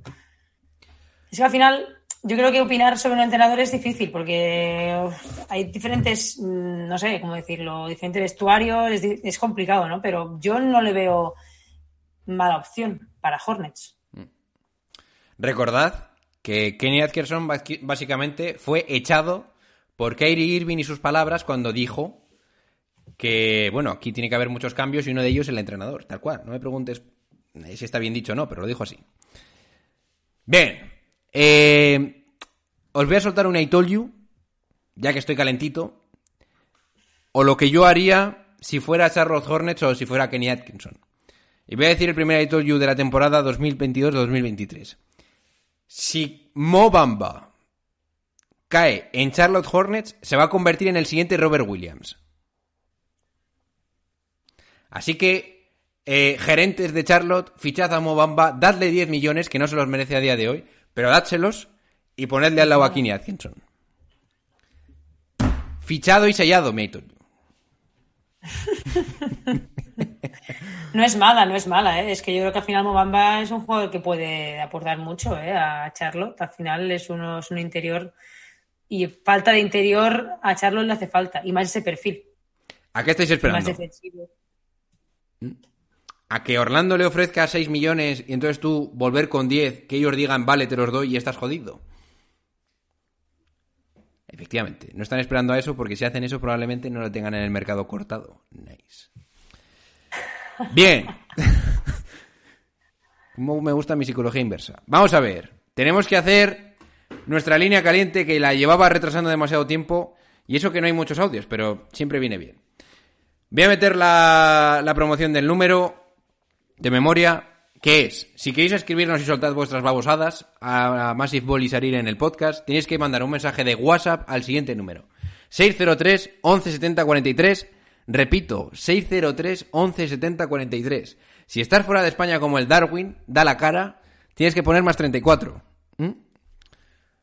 Es que al final yo creo que opinar sobre un entrenador es difícil porque hay diferentes, mm, no sé cómo decirlo, diferentes vestuarios, es, es complicado, ¿no? Pero yo no le veo mala opción para Hornets. Recordad que Kenny Atkinson basi- básicamente fue echado por Kyrie Irving y sus palabras cuando dijo que, bueno, aquí tiene que haber muchos cambios y uno de ellos es el entrenador, tal cual. No me preguntes si está bien dicho o no, pero lo dijo así. Bien. eh, os voy a soltar un I told you, ya que estoy calentito, o lo que yo haría si fuera Charlotte Hornets o si fuera Kenny Atkinson. Y voy a decir el primer I told you de la temporada 2022-2023. Si Mo Bamba cae en Charlotte Hornets, se va a convertir en el siguiente Robert Williams. Así que, eh, gerentes de Charlotte, fichad a Mo Bamba, dadle 10 millones, que no se los merece a día de hoy, pero dádselos y ponedle al lado a Kenny Atkinson. Fichado y sellado, you. No es mala, no es mala, ¿eh? es que yo creo que al final Mobamba es un jugador que puede aportar mucho ¿eh? a Charlotte. Al final es, uno, es un interior y falta de interior a Charlotte le hace falta y más ese perfil, ¿A qué estáis más esperando? defensivo. ¿A que Orlando le ofrezca 6 millones y entonces tú volver con 10, que ellos digan, vale, te los doy y estás jodido? Efectivamente, no están esperando a eso porque si hacen eso probablemente no lo tengan en el mercado cortado. Nice. Bien. Cómo me gusta mi psicología inversa. Vamos a ver. Tenemos que hacer nuestra línea caliente que la llevaba retrasando demasiado tiempo y eso que no hay muchos audios, pero siempre viene bien. Voy a meter la, la promoción del número de memoria, que es, si queréis escribirnos y soltad vuestras babosadas a, Massive Ball y salir en el podcast, tenéis que mandar un mensaje de WhatsApp al siguiente número. 603 11 70 43. Repito, 603 11 70 43. Si estás fuera de España como el Darwin, da la cara, tienes que poner más 34. ¿Mm?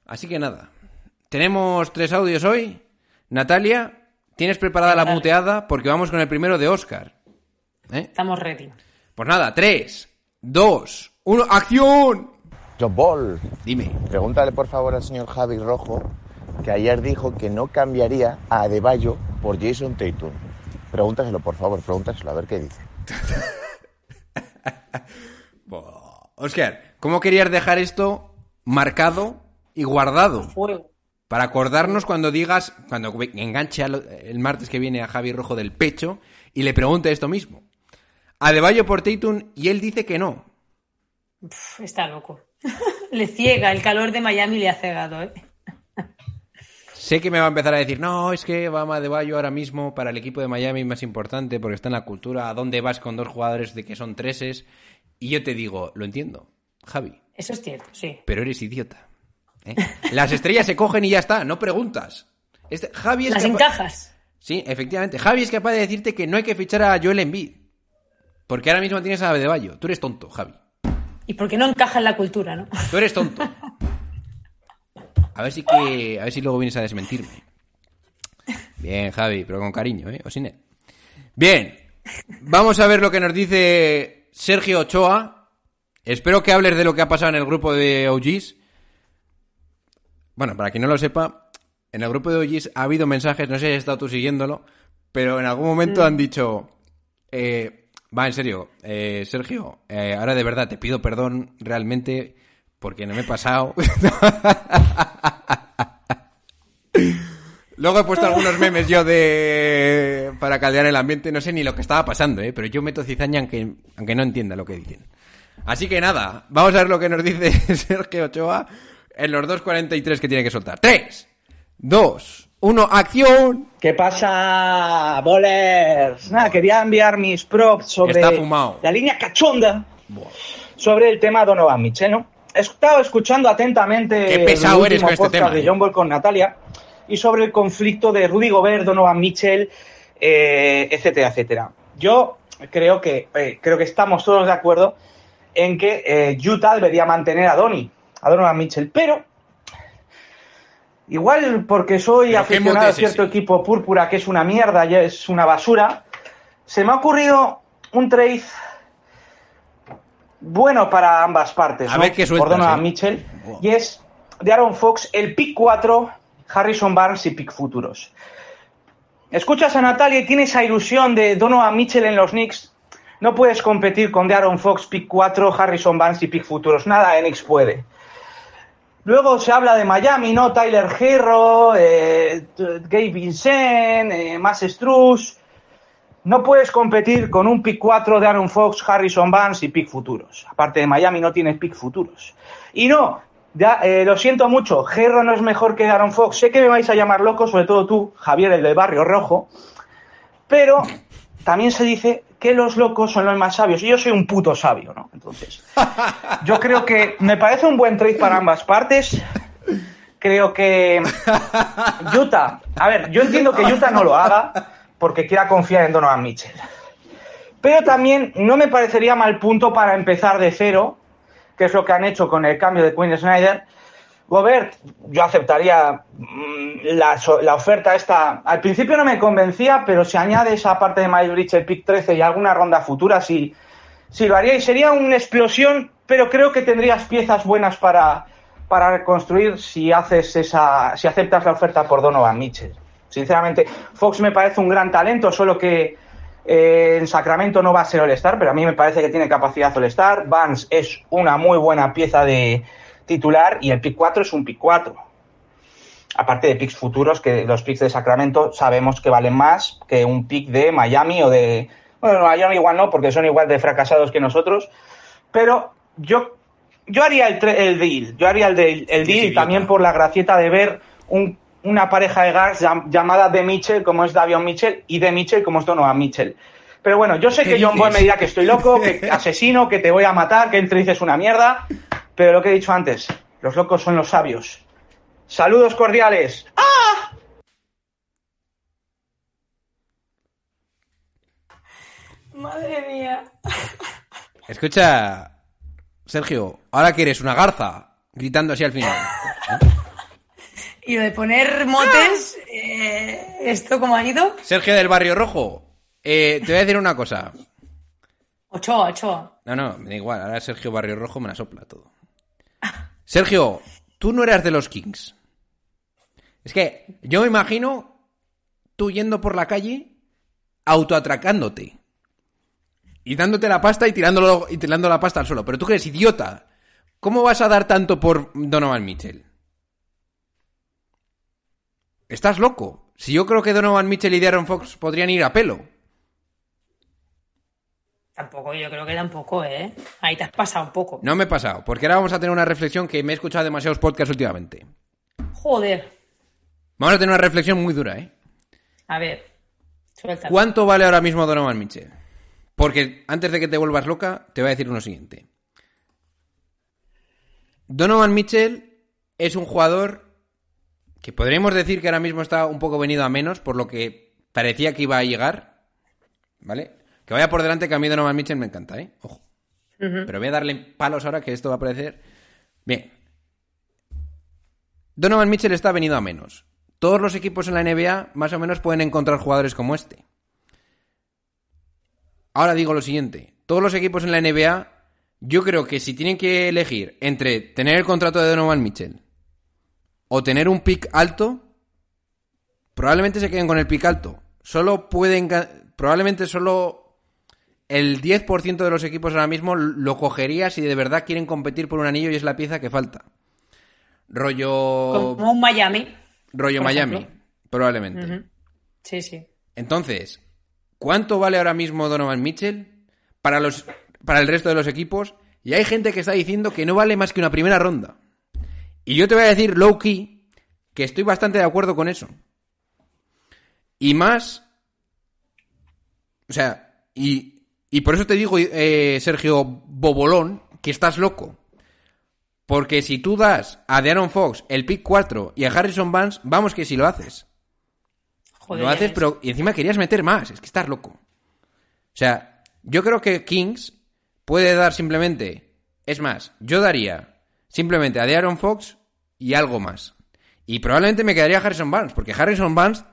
Así que nada. Tenemos tres audios hoy. Natalia, tienes preparada la muteada porque vamos con el primero de Oscar. ¿Eh? Estamos ready. Pues nada, 3, 2, 1, ¡acción! John Ball, Dime. pregúntale por favor al señor Javi Rojo que ayer dijo que no cambiaría a Adebayo por Jason Tatum. Pregúntaselo por favor, pregúntaselo a ver qué dice. Oscar, ¿cómo querías dejar esto marcado y guardado? Para acordarnos cuando digas, cuando enganche el martes que viene a Javi Rojo del pecho y le pregunte esto mismo. Adebayo por Tatum y él dice que no. Está loco. le ciega, el calor de Miami le ha cegado, ¿eh? Sé que me va a empezar a decir, no, es que Bama de Bayo ahora mismo para el equipo de Miami es más importante porque está en la cultura. ¿A dónde vas con dos jugadores de que son treses? Y yo te digo, lo entiendo, Javi, Eso es cierto, sí. pero eres idiota. ¿eh? Las estrellas se cogen y ya está, no preguntas. Este- Javi es Las encajas. Sí, efectivamente. Javi es capaz de decirte que no hay que fichar a Joel Embiid. Porque ahora mismo tienes a Bayo. Tú eres tonto, Javi. Y porque no encaja en la cultura, ¿no? Tú eres tonto. A ver si que. A ver si luego vienes a desmentirme. Bien, Javi, pero con cariño, ¿eh? O sin él. Bien. Vamos a ver lo que nos dice Sergio Ochoa. Espero que hables de lo que ha pasado en el grupo de OGs. Bueno, para quien no lo sepa, en el grupo de OGs ha habido mensajes, no sé si has estado tú siguiéndolo, pero en algún momento han dicho. eh, va, en serio, eh, Sergio, eh, ahora de verdad te pido perdón realmente porque no me he pasado. Luego he puesto algunos memes yo de para caldear el ambiente, no sé ni lo que estaba pasando, ¿eh? pero yo meto cizaña aunque, aunque no entienda lo que dicen. Así que nada, vamos a ver lo que nos dice Sergio Ochoa en los 2.43 que tiene que soltar. 3, 2, 1, acción. ¿Qué pasa, bolers? Nada, quería enviar mis props sobre Está fumado. la línea cachonda sobre el tema Donovan Mitchell, ¿no? He estado escuchando atentamente Qué pesado el eres con este tema, de ¿eh? John Ball con Natalia y sobre el conflicto de Rudy Gobert, Donovan Mitchell, eh, etcétera, etcétera. Yo creo que eh, creo que estamos todos de acuerdo en que eh, Utah debería mantener a Donny, a Donovan Mitchell, pero Igual porque soy ¿Pero qué aficionado a cierto ese? equipo púrpura que es una mierda, ya es una basura, se me ha ocurrido un trade bueno para ambas partes, A ¿no? ver qué sueltas, por Donovan ¿eh? Mitchell, y es de Aaron Fox, el pick 4, Harrison Barnes y pick futuros. Escuchas a Natalia y tienes esa ilusión de Donovan Mitchell en los Knicks. No puedes competir con de Aaron Fox, pick 4, Harrison Barnes y pick futuros. Nada en Knicks puede. Luego se habla de Miami, ¿no? Tyler Herro, eh, Gabe Vincent, eh, Max. No puedes competir con un pick 4 de Aaron Fox, Harrison Barnes y pick futuros. Aparte de Miami no tienes pick futuros. Y no, Ya, eh, lo siento mucho, Gerro no es mejor que Aaron Fox. Sé que me vais a llamar loco, sobre todo tú, Javier, el del barrio rojo. Pero también se dice que los locos son los más sabios. Y yo soy un puto sabio, ¿no? Entonces, yo creo que me parece un buen trade para ambas partes. Creo que Utah, a ver, yo entiendo que Utah no lo haga porque quiera confiar en Donovan Mitchell. Pero también no me parecería mal punto para empezar de cero, que es lo que han hecho con el cambio de Quinn Snyder. Gobert, yo aceptaría mm, la, la oferta esta. Al principio no me convencía, pero si añade esa parte de Miles Bridges, el pick 13 y alguna ronda futura, sí, sí lo haría. Y sería una explosión, pero creo que tendrías piezas buenas para, para reconstruir si haces esa, si aceptas la oferta por Donovan Mitchell. Sinceramente, Fox me parece un gran talento, solo que eh, en Sacramento no va a ser All-Star, pero a mí me parece que tiene capacidad All-Star. Vance es una muy buena pieza de titular y el pick 4 es un pick 4. Aparte de picks futuros, que los picks de Sacramento sabemos que valen más que un pick de Miami o de. Bueno, Miami igual no, porque son igual de fracasados que nosotros. Pero yo, yo haría el, el deal. Yo haría el, de- el deal y también por la gracieta de ver un- una pareja de guards llam- llamada de Mitchell, como es Davion Mitchell, y de Mitchell, como es Donovan Mitchell. Pero bueno, yo sé ¿Qué que John Boy me dirá que estoy loco, que asesino, que te voy a matar, que el trade es una mierda. Pero lo que he dicho antes, los locos son los sabios. Saludos cordiales. Madre mía. Escucha, Sergio, ahora que eres una garza, gritando así al final. Y lo de poner motes, eh, ¿esto cómo ha ido? Sergio del Barrio Rojo, eh, te voy a decir una cosa. Ochoa, Ochoa. No, no, me da igual, ahora Sergio Barrio Rojo me la sopla todo. Sergio, tú no eras de los Kings. Es que yo me imagino tú yendo por la calle autoatracándote. Y dándote la pasta y tirándolo y tirando la pasta al suelo. Pero tú que eres idiota. ¿Cómo vas a dar tanto por Donovan Mitchell? Estás loco. Si yo creo que Donovan Mitchell y Darren Fox podrían ir a pelo. Tampoco, yo creo que tampoco, ¿eh? Ahí te has pasado un poco. No me he pasado, porque ahora vamos a tener una reflexión que me he escuchado demasiados podcasts últimamente. Joder. Vamos a tener una reflexión muy dura, ¿eh? A ver, suelta. ¿Cuánto vale ahora mismo Donovan Mitchell? Porque antes de que te vuelvas loca, te voy a decir lo siguiente. Donovan Mitchell es un jugador que podríamos decir que ahora mismo está un poco venido a menos por lo que parecía que iba a llegar. ¿Vale? Que vaya por delante que a mí Donovan Mitchell me encanta, ¿eh? Ojo. Pero voy a darle palos ahora que esto va a parecer... Bien. Donovan Mitchell está venido a menos. Todos los equipos en la NBA más o menos pueden encontrar jugadores como este. Ahora digo lo siguiente. Todos los equipos en la NBA, yo creo que si tienen que elegir entre tener el contrato de Donovan Mitchell o tener un pick alto, probablemente se queden con el pick alto. Solo pueden... Probablemente solo el 10% de los equipos ahora mismo lo cogería si de verdad quieren competir por un anillo y es la pieza que falta. Rollo... Como un Miami. Rollo Miami, ejemplo. probablemente. Sí, sí. Entonces, ¿cuánto vale ahora mismo Donovan Mitchell para, los, para el resto de los equipos? Y hay gente que está diciendo que no vale más que una primera ronda. Y yo te voy a decir, low key, que estoy bastante de acuerdo con eso. Y más. O sea, y, y por eso te digo, eh, Sergio Bobolón, que estás loco. Porque si tú das a De'Aaron Fox el pick 4 y a Harrison Barnes, vamos que si lo haces. Joder. Lo haces, pero y encima querías meter más. Es que estás loco. O sea, yo creo que Kings puede dar simplemente. Es más, yo daría simplemente a De'Aaron Fox y algo más. Y probablemente me quedaría Harrison Barnes, porque Harrison Barnes,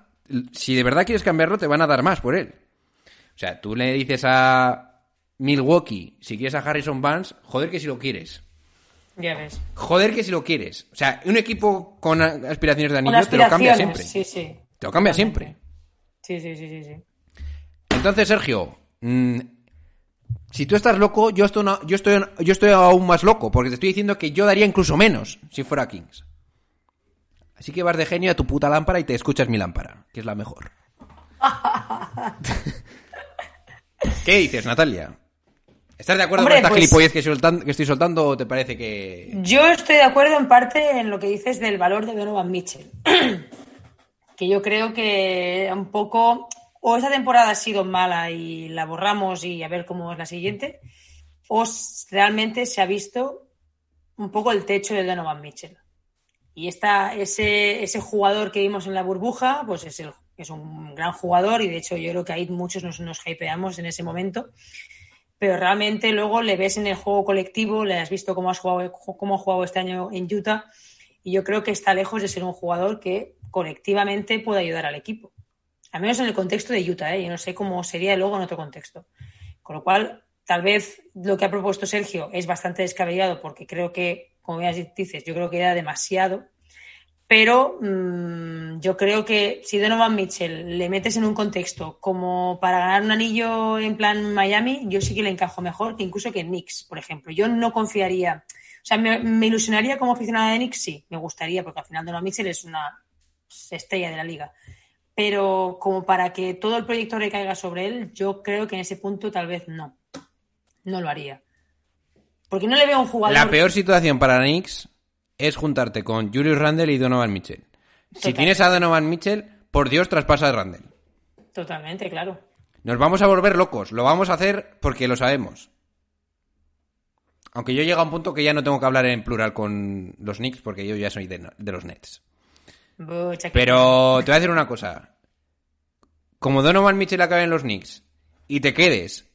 si de verdad quieres cambiarlo, te van a dar más por él. O sea, tú le dices a Milwaukee, si quieres a Harrison Barnes, joder que si lo quieres. Ya ves. Joder que si lo quieres. O sea, un equipo con aspiraciones de anillo te lo cambia siempre. Sí, sí. Te lo cambia siempre. Sí, sí, sí, sí, sí. Entonces, Sergio, mm, si tú estás loco, yo estoy, yo, estoy, yo estoy aún más loco, porque te estoy diciendo que yo daría incluso menos si fuera Kings. Así que vas de genio a tu puta lámpara y te escuchas mi lámpara, que es la mejor. ¿Qué dices, Natalia? ¿Estás de acuerdo Hombre, con esta pues- gilipollez que, estoy soltando- que estoy soltando o te parece que... Yo estoy de acuerdo en parte en lo que dices del valor de Donovan Mitchell. que yo creo que un poco, o esta temporada ha sido mala y la borramos y a ver cómo es la siguiente, o realmente se ha visto un poco el techo de Donovan Mitchell. Y esta, ese, ese jugador que vimos en la burbuja, pues es, el- es un gran jugador y de hecho yo creo que ahí muchos nos, nos hypeamos en ese momento pero realmente luego le ves en el juego colectivo, le has visto cómo, has jugado, cómo ha jugado este año en Utah y yo creo que está lejos de ser un jugador que colectivamente pueda ayudar al equipo. Al menos en el contexto de Utah, ¿eh? yo no sé cómo sería luego en otro contexto. Con lo cual, tal vez lo que ha propuesto Sergio es bastante descabellado porque creo que, como ya dices, yo creo que era demasiado. Pero mm, yo creo que si Donovan Mitchell le metes en un contexto como para ganar un anillo en plan Miami, yo sí que le encajo mejor que incluso que Knicks, por ejemplo. Yo no confiaría, o sea, me, ilusionaría como aficionada de Knicks, sí, me gustaría, porque al final Donovan Mitchell es una estrella de la liga. Pero como para que todo el proyecto recaiga sobre él, yo creo que en ese punto tal vez no. No lo haría. Porque no le veo un jugador. La peor situación para Knicks es juntarte con Julius Randle y Donovan Mitchell. Si tienes a Donovan Mitchell, por Dios, traspasa a Randle. Totalmente, claro. Nos vamos a volver locos. Lo vamos a hacer porque lo sabemos. Aunque yo llego a un punto que ya no tengo que hablar en plural con los Knicks porque yo ya soy de, de los Nets. Bucha, Pero te voy a decir una cosa. Como Donovan Mitchell acabe en los Knicks y te quedes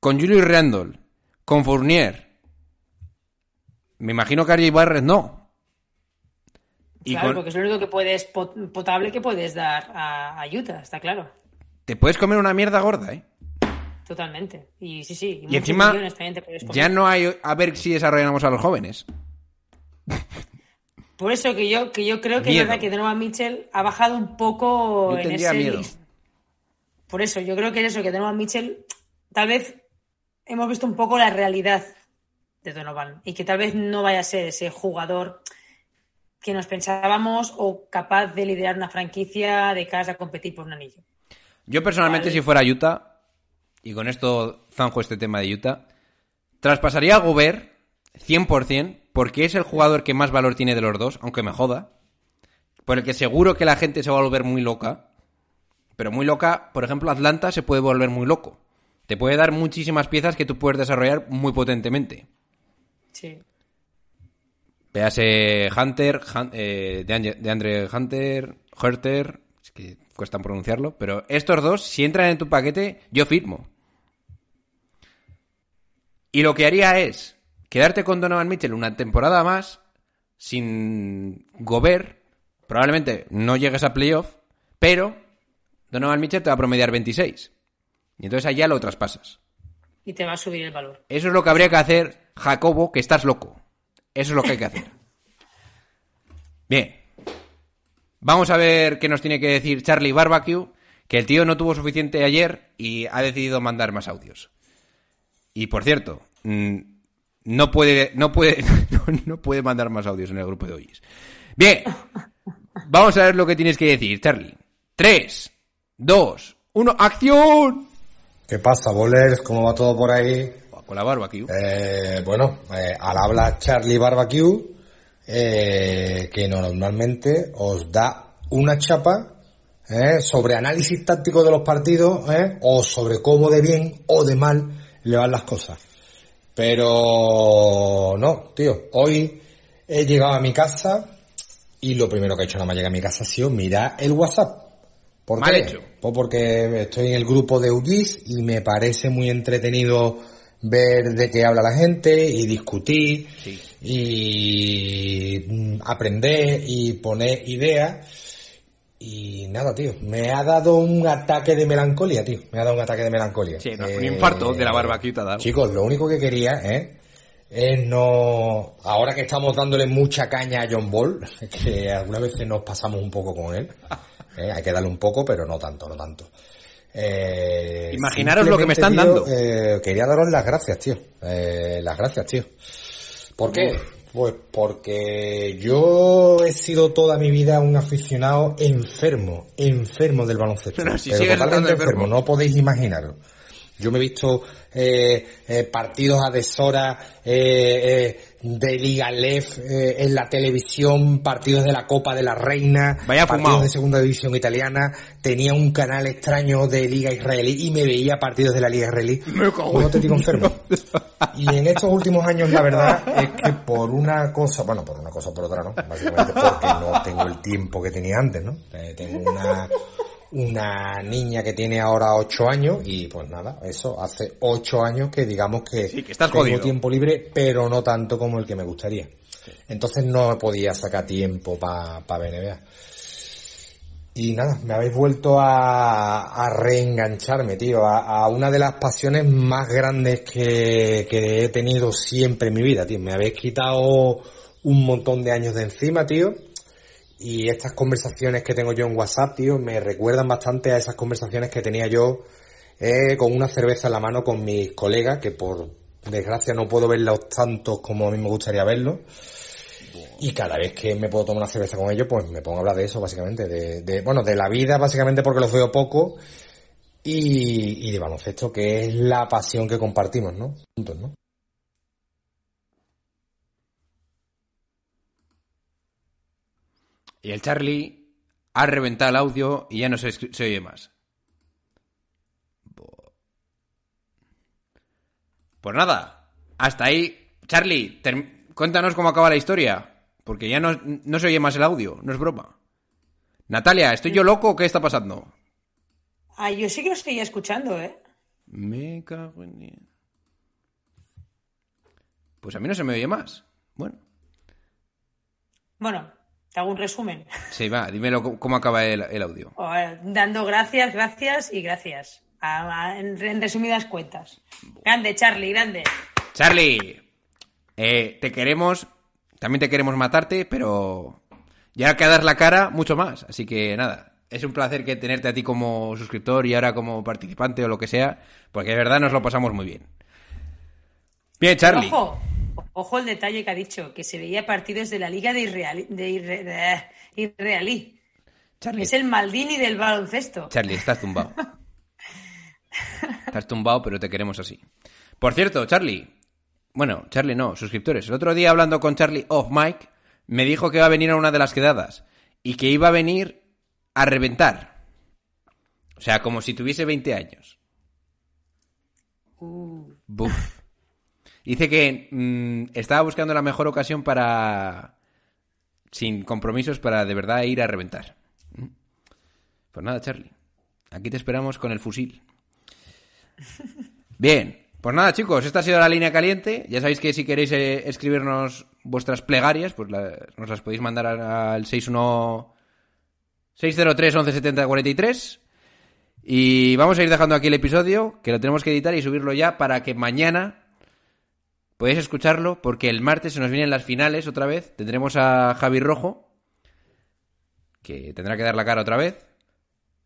con Julius Randle, con Fournier, me imagino que RJ Barrett no. Y Claro, con- porque es lo único que puedes pot- potable que puedes dar a, a Utah, está claro. te puedes comer una mierda gorda, ¿eh? Totalmente. Y sí, sí. Y muchos encima ya no hay a ver si desarrollamos a los jóvenes. Por eso que yo, que yo creo que Miedo. es verdad que Donovan Mitchell ha bajado un poco Yo en ese miedo. Por eso, yo creo que es eso, que Donovan Mitchell, tal vez hemos visto un poco la realidad de Donovan y que tal vez no vaya a ser ese jugador que nos pensábamos o capaz de liderar una franquicia de cara a competir por un anillo. Yo personalmente, Vale. si fuera Utah, y con esto zanjo este tema de Utah, traspasaría a Gobert 100% porque es el jugador que más valor tiene de los dos, aunque me joda. Por el que seguro que la gente se va a volver muy loca. Pero muy loca, por ejemplo, Atlanta se puede volver muy loco. Te puede dar muchísimas piezas que tú puedes desarrollar muy potentemente. Sí. Véase Hunter, Hun- eh, de, Ange- de Andre Hunter, Herter, es que cuesta pronunciarlo, pero estos dos, si entran en tu paquete, yo firmo. Y lo que haría es quedarte con Donovan Mitchell una temporada más, sin Gobert, probablemente no llegues a playoff, pero Donovan Mitchell te va a promediar 26. Y entonces allá lo traspasas. Y te va a subir el valor. Eso es lo que habría que hacer, Jacobo, que estás loco. Eso es lo que hay que hacer. Bien. Vamos a ver qué nos tiene que decir Charlie Barbecue, que el tío no tuvo suficiente ayer y ha decidido mandar más audios. Y por cierto, mm, no puede, no puede, no, puede mandar más audios en el grupo de hoy. Bien. Vamos a ver lo que tienes que decir, Charlie. 3, 2, 1, ¡acción! ¿Qué pasa, bolers? ¿Cómo va todo por ahí? Con la barbecue. Eh, bueno, eh, al habla Charlie Barbecue, eh, que normalmente os da una chapa eh, sobre análisis táctico de los partidos o sobre cómo de bien o de mal le van las cosas. Pero no, tío, hoy he llegado a mi casa y lo primero que he hecho nada más llegar a mi casa ha sido mirar el WhatsApp. ¿Por Mal qué? hecho. Pues porque estoy en el grupo de UGIS y me parece muy entretenido ver de qué habla la gente y discutir y mm, aprender y poner ideas. Y nada, tío, me ha dado un ataque de melancolía, tío. Me ha dado un ataque de melancolía. Sí, no, Eh, un infarto de la ha dado. Chicos, lo único que quería, ¿eh? Es no... Ahora que estamos dándole mucha caña a John Ball, que algunas veces nos pasamos un poco con él, ¿eh? hay que darle un poco, pero no tanto, no tanto. Eh, Imaginaros lo que me están dando. tío, eh, quería daros las gracias, tío. Eh, las gracias, tío. ¿Por qué? Pues porque yo he sido toda mi vida un aficionado enfermo, enfermo del baloncesto. Pero si pero sigues totalmente enfermo. enfermo, no podéis imaginaros. Yo me he visto eh, eh, partidos a deshora eh, eh, de Liga Lef en la televisión, partidos de la Copa de la Reina, Vaya partidos de segunda división italiana. Tenía un canal extraño de Liga Israelí y me veía partidos de la Liga Israelí. Un auténtico enfermo. Y en estos últimos años la verdad es que por una cosa, bueno, por una cosa o por otra, ¿no? Básicamente porque no tengo el tiempo que tenía antes, ¿no? Tengo una, una niña que tiene ahora ocho años y pues nada, eso hace ocho años que digamos que, Sí, que estás tengo jodido. tiempo libre, pero no tanto como el que me gustaría. Entonces no podía sacar tiempo para pa ver NBA. Y nada, me habéis vuelto a, a reengancharme, tío, a, a una de las pasiones más grandes que, que he tenido siempre en mi vida, tío. Me habéis quitado un montón de años de encima, tío. Y estas conversaciones que tengo yo en WhatsApp, tío, me recuerdan bastante a esas conversaciones que tenía yo eh, con una cerveza en la mano con mis colegas, que por desgracia no puedo verlos tantos como a mí me gustaría verlos. Y cada vez que me puedo tomar una cerveza con ellos, pues me pongo a hablar de eso, básicamente. De, de- bueno, de la vida, básicamente, porque los veo poco. Y, y de baloncesto, que es la pasión que compartimos, ¿no? Juntos, ¿no? Y el Charlie ha reventado el audio y ya no se, oye más. Pues nada, hasta ahí. Charlie, cuéntanos cómo acaba la historia. Porque ya no, no se oye más el audio, no es broma. Natalia, ¿estoy yo loco o qué está pasando? Ah, yo sí que lo estoy escuchando, ¿eh? Me cago en... Pues a mí no se me oye más. Bueno, Bueno, te hago un resumen. sí, va, dímelo cómo- acaba el, el audio. O, eh, Dando gracias, gracias y gracias. A- a- en, en resumidas cuentas. Grande, Charlie, grande. Charlie, eh, te queremos, también te queremos matarte, pero ya que dar la cara, mucho más. Así que nada, es un placer que tenerte a ti como suscriptor y ahora como participante o lo que sea, porque de verdad nos lo pasamos muy bien. Bien, Charlie. Ojo, ojo el detalle que ha dicho, que se veía partidos de la Liga de Irrealí. De Irre- de Irrealí. Charlie, Es el Maldini del baloncesto. Charlie, estás tumbado. Estás tumbado, pero te queremos así. Por cierto, Charlie. Bueno, Charlie no, suscriptores. El otro día hablando con Charlie off mic, me dijo que iba a venir a una de las quedadas y que iba a venir a reventar. O sea, como si tuviese 20 años. Buf. Dice que mm, estaba buscando la mejor ocasión para... Sin compromisos para de verdad ir a reventar. Mm. Pues nada, Charlie. Aquí te esperamos con el fusil. Bien, pues nada, chicos, esta ha sido la línea caliente. Ya sabéis que si queréis eh, escribirnos vuestras plegarias, pues la- nos las podéis mandar al 61 603 1170 43. Y vamos a ir dejando aquí el episodio, que lo tenemos que editar y subirlo ya para que mañana podáis escucharlo, porque el martes se nos vienen las finales otra vez. Tendremos a Javi Rojo, que tendrá que dar la cara otra vez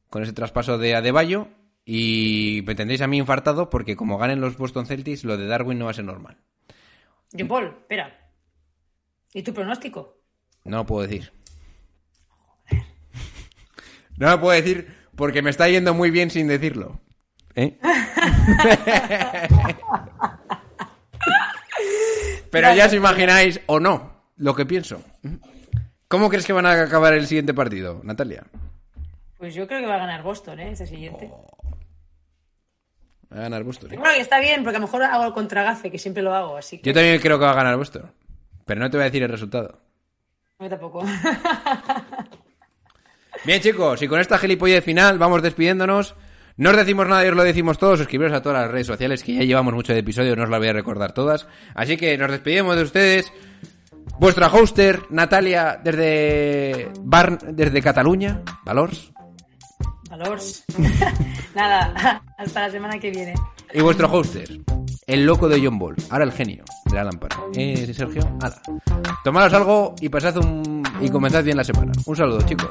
con ese traspaso de Adebayo y me tendréis a mí infartado porque como ganen los Boston Celtics lo de Darwin no va a ser normal. John Paul, espera. ¿Y tu pronóstico? No lo puedo decir. No lo puedo decir porque me está yendo muy bien sin decirlo. ¿Eh? Pero ya os imagináis o no lo que pienso. ¿Cómo crees que van a acabar el siguiente partido, Natalia? Pues yo creo que va a ganar Boston, ¿eh? Ese siguiente. Va a ganar Boston. ¿eh? Bueno, que está bien, porque a lo mejor hago el contragafe, que siempre lo hago, así que Yo también creo que va a ganar Boston. Pero no te voy a decir el resultado. yo tampoco. Bien, chicos, y con esta gilipollez final vamos despidiéndonos. No os decimos nada y os lo decimos todos. Suscribiros a todas las redes sociales, que ya llevamos mucho de episodio, no os la voy a recordar todas. Así que nos despedimos de ustedes. Vuestra hoster, Natalia, desde Bar desde Cataluña, Valors. Valors. Nada, hasta la semana que viene. Y vuestro hoster, el loco de John Ball, ahora el genio de la lámpara. ¿Eh, Sergio? Hala. Tomaros algo y pasad un... y comenzad bien la semana. Un saludo, chicos.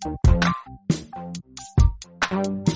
Thank you.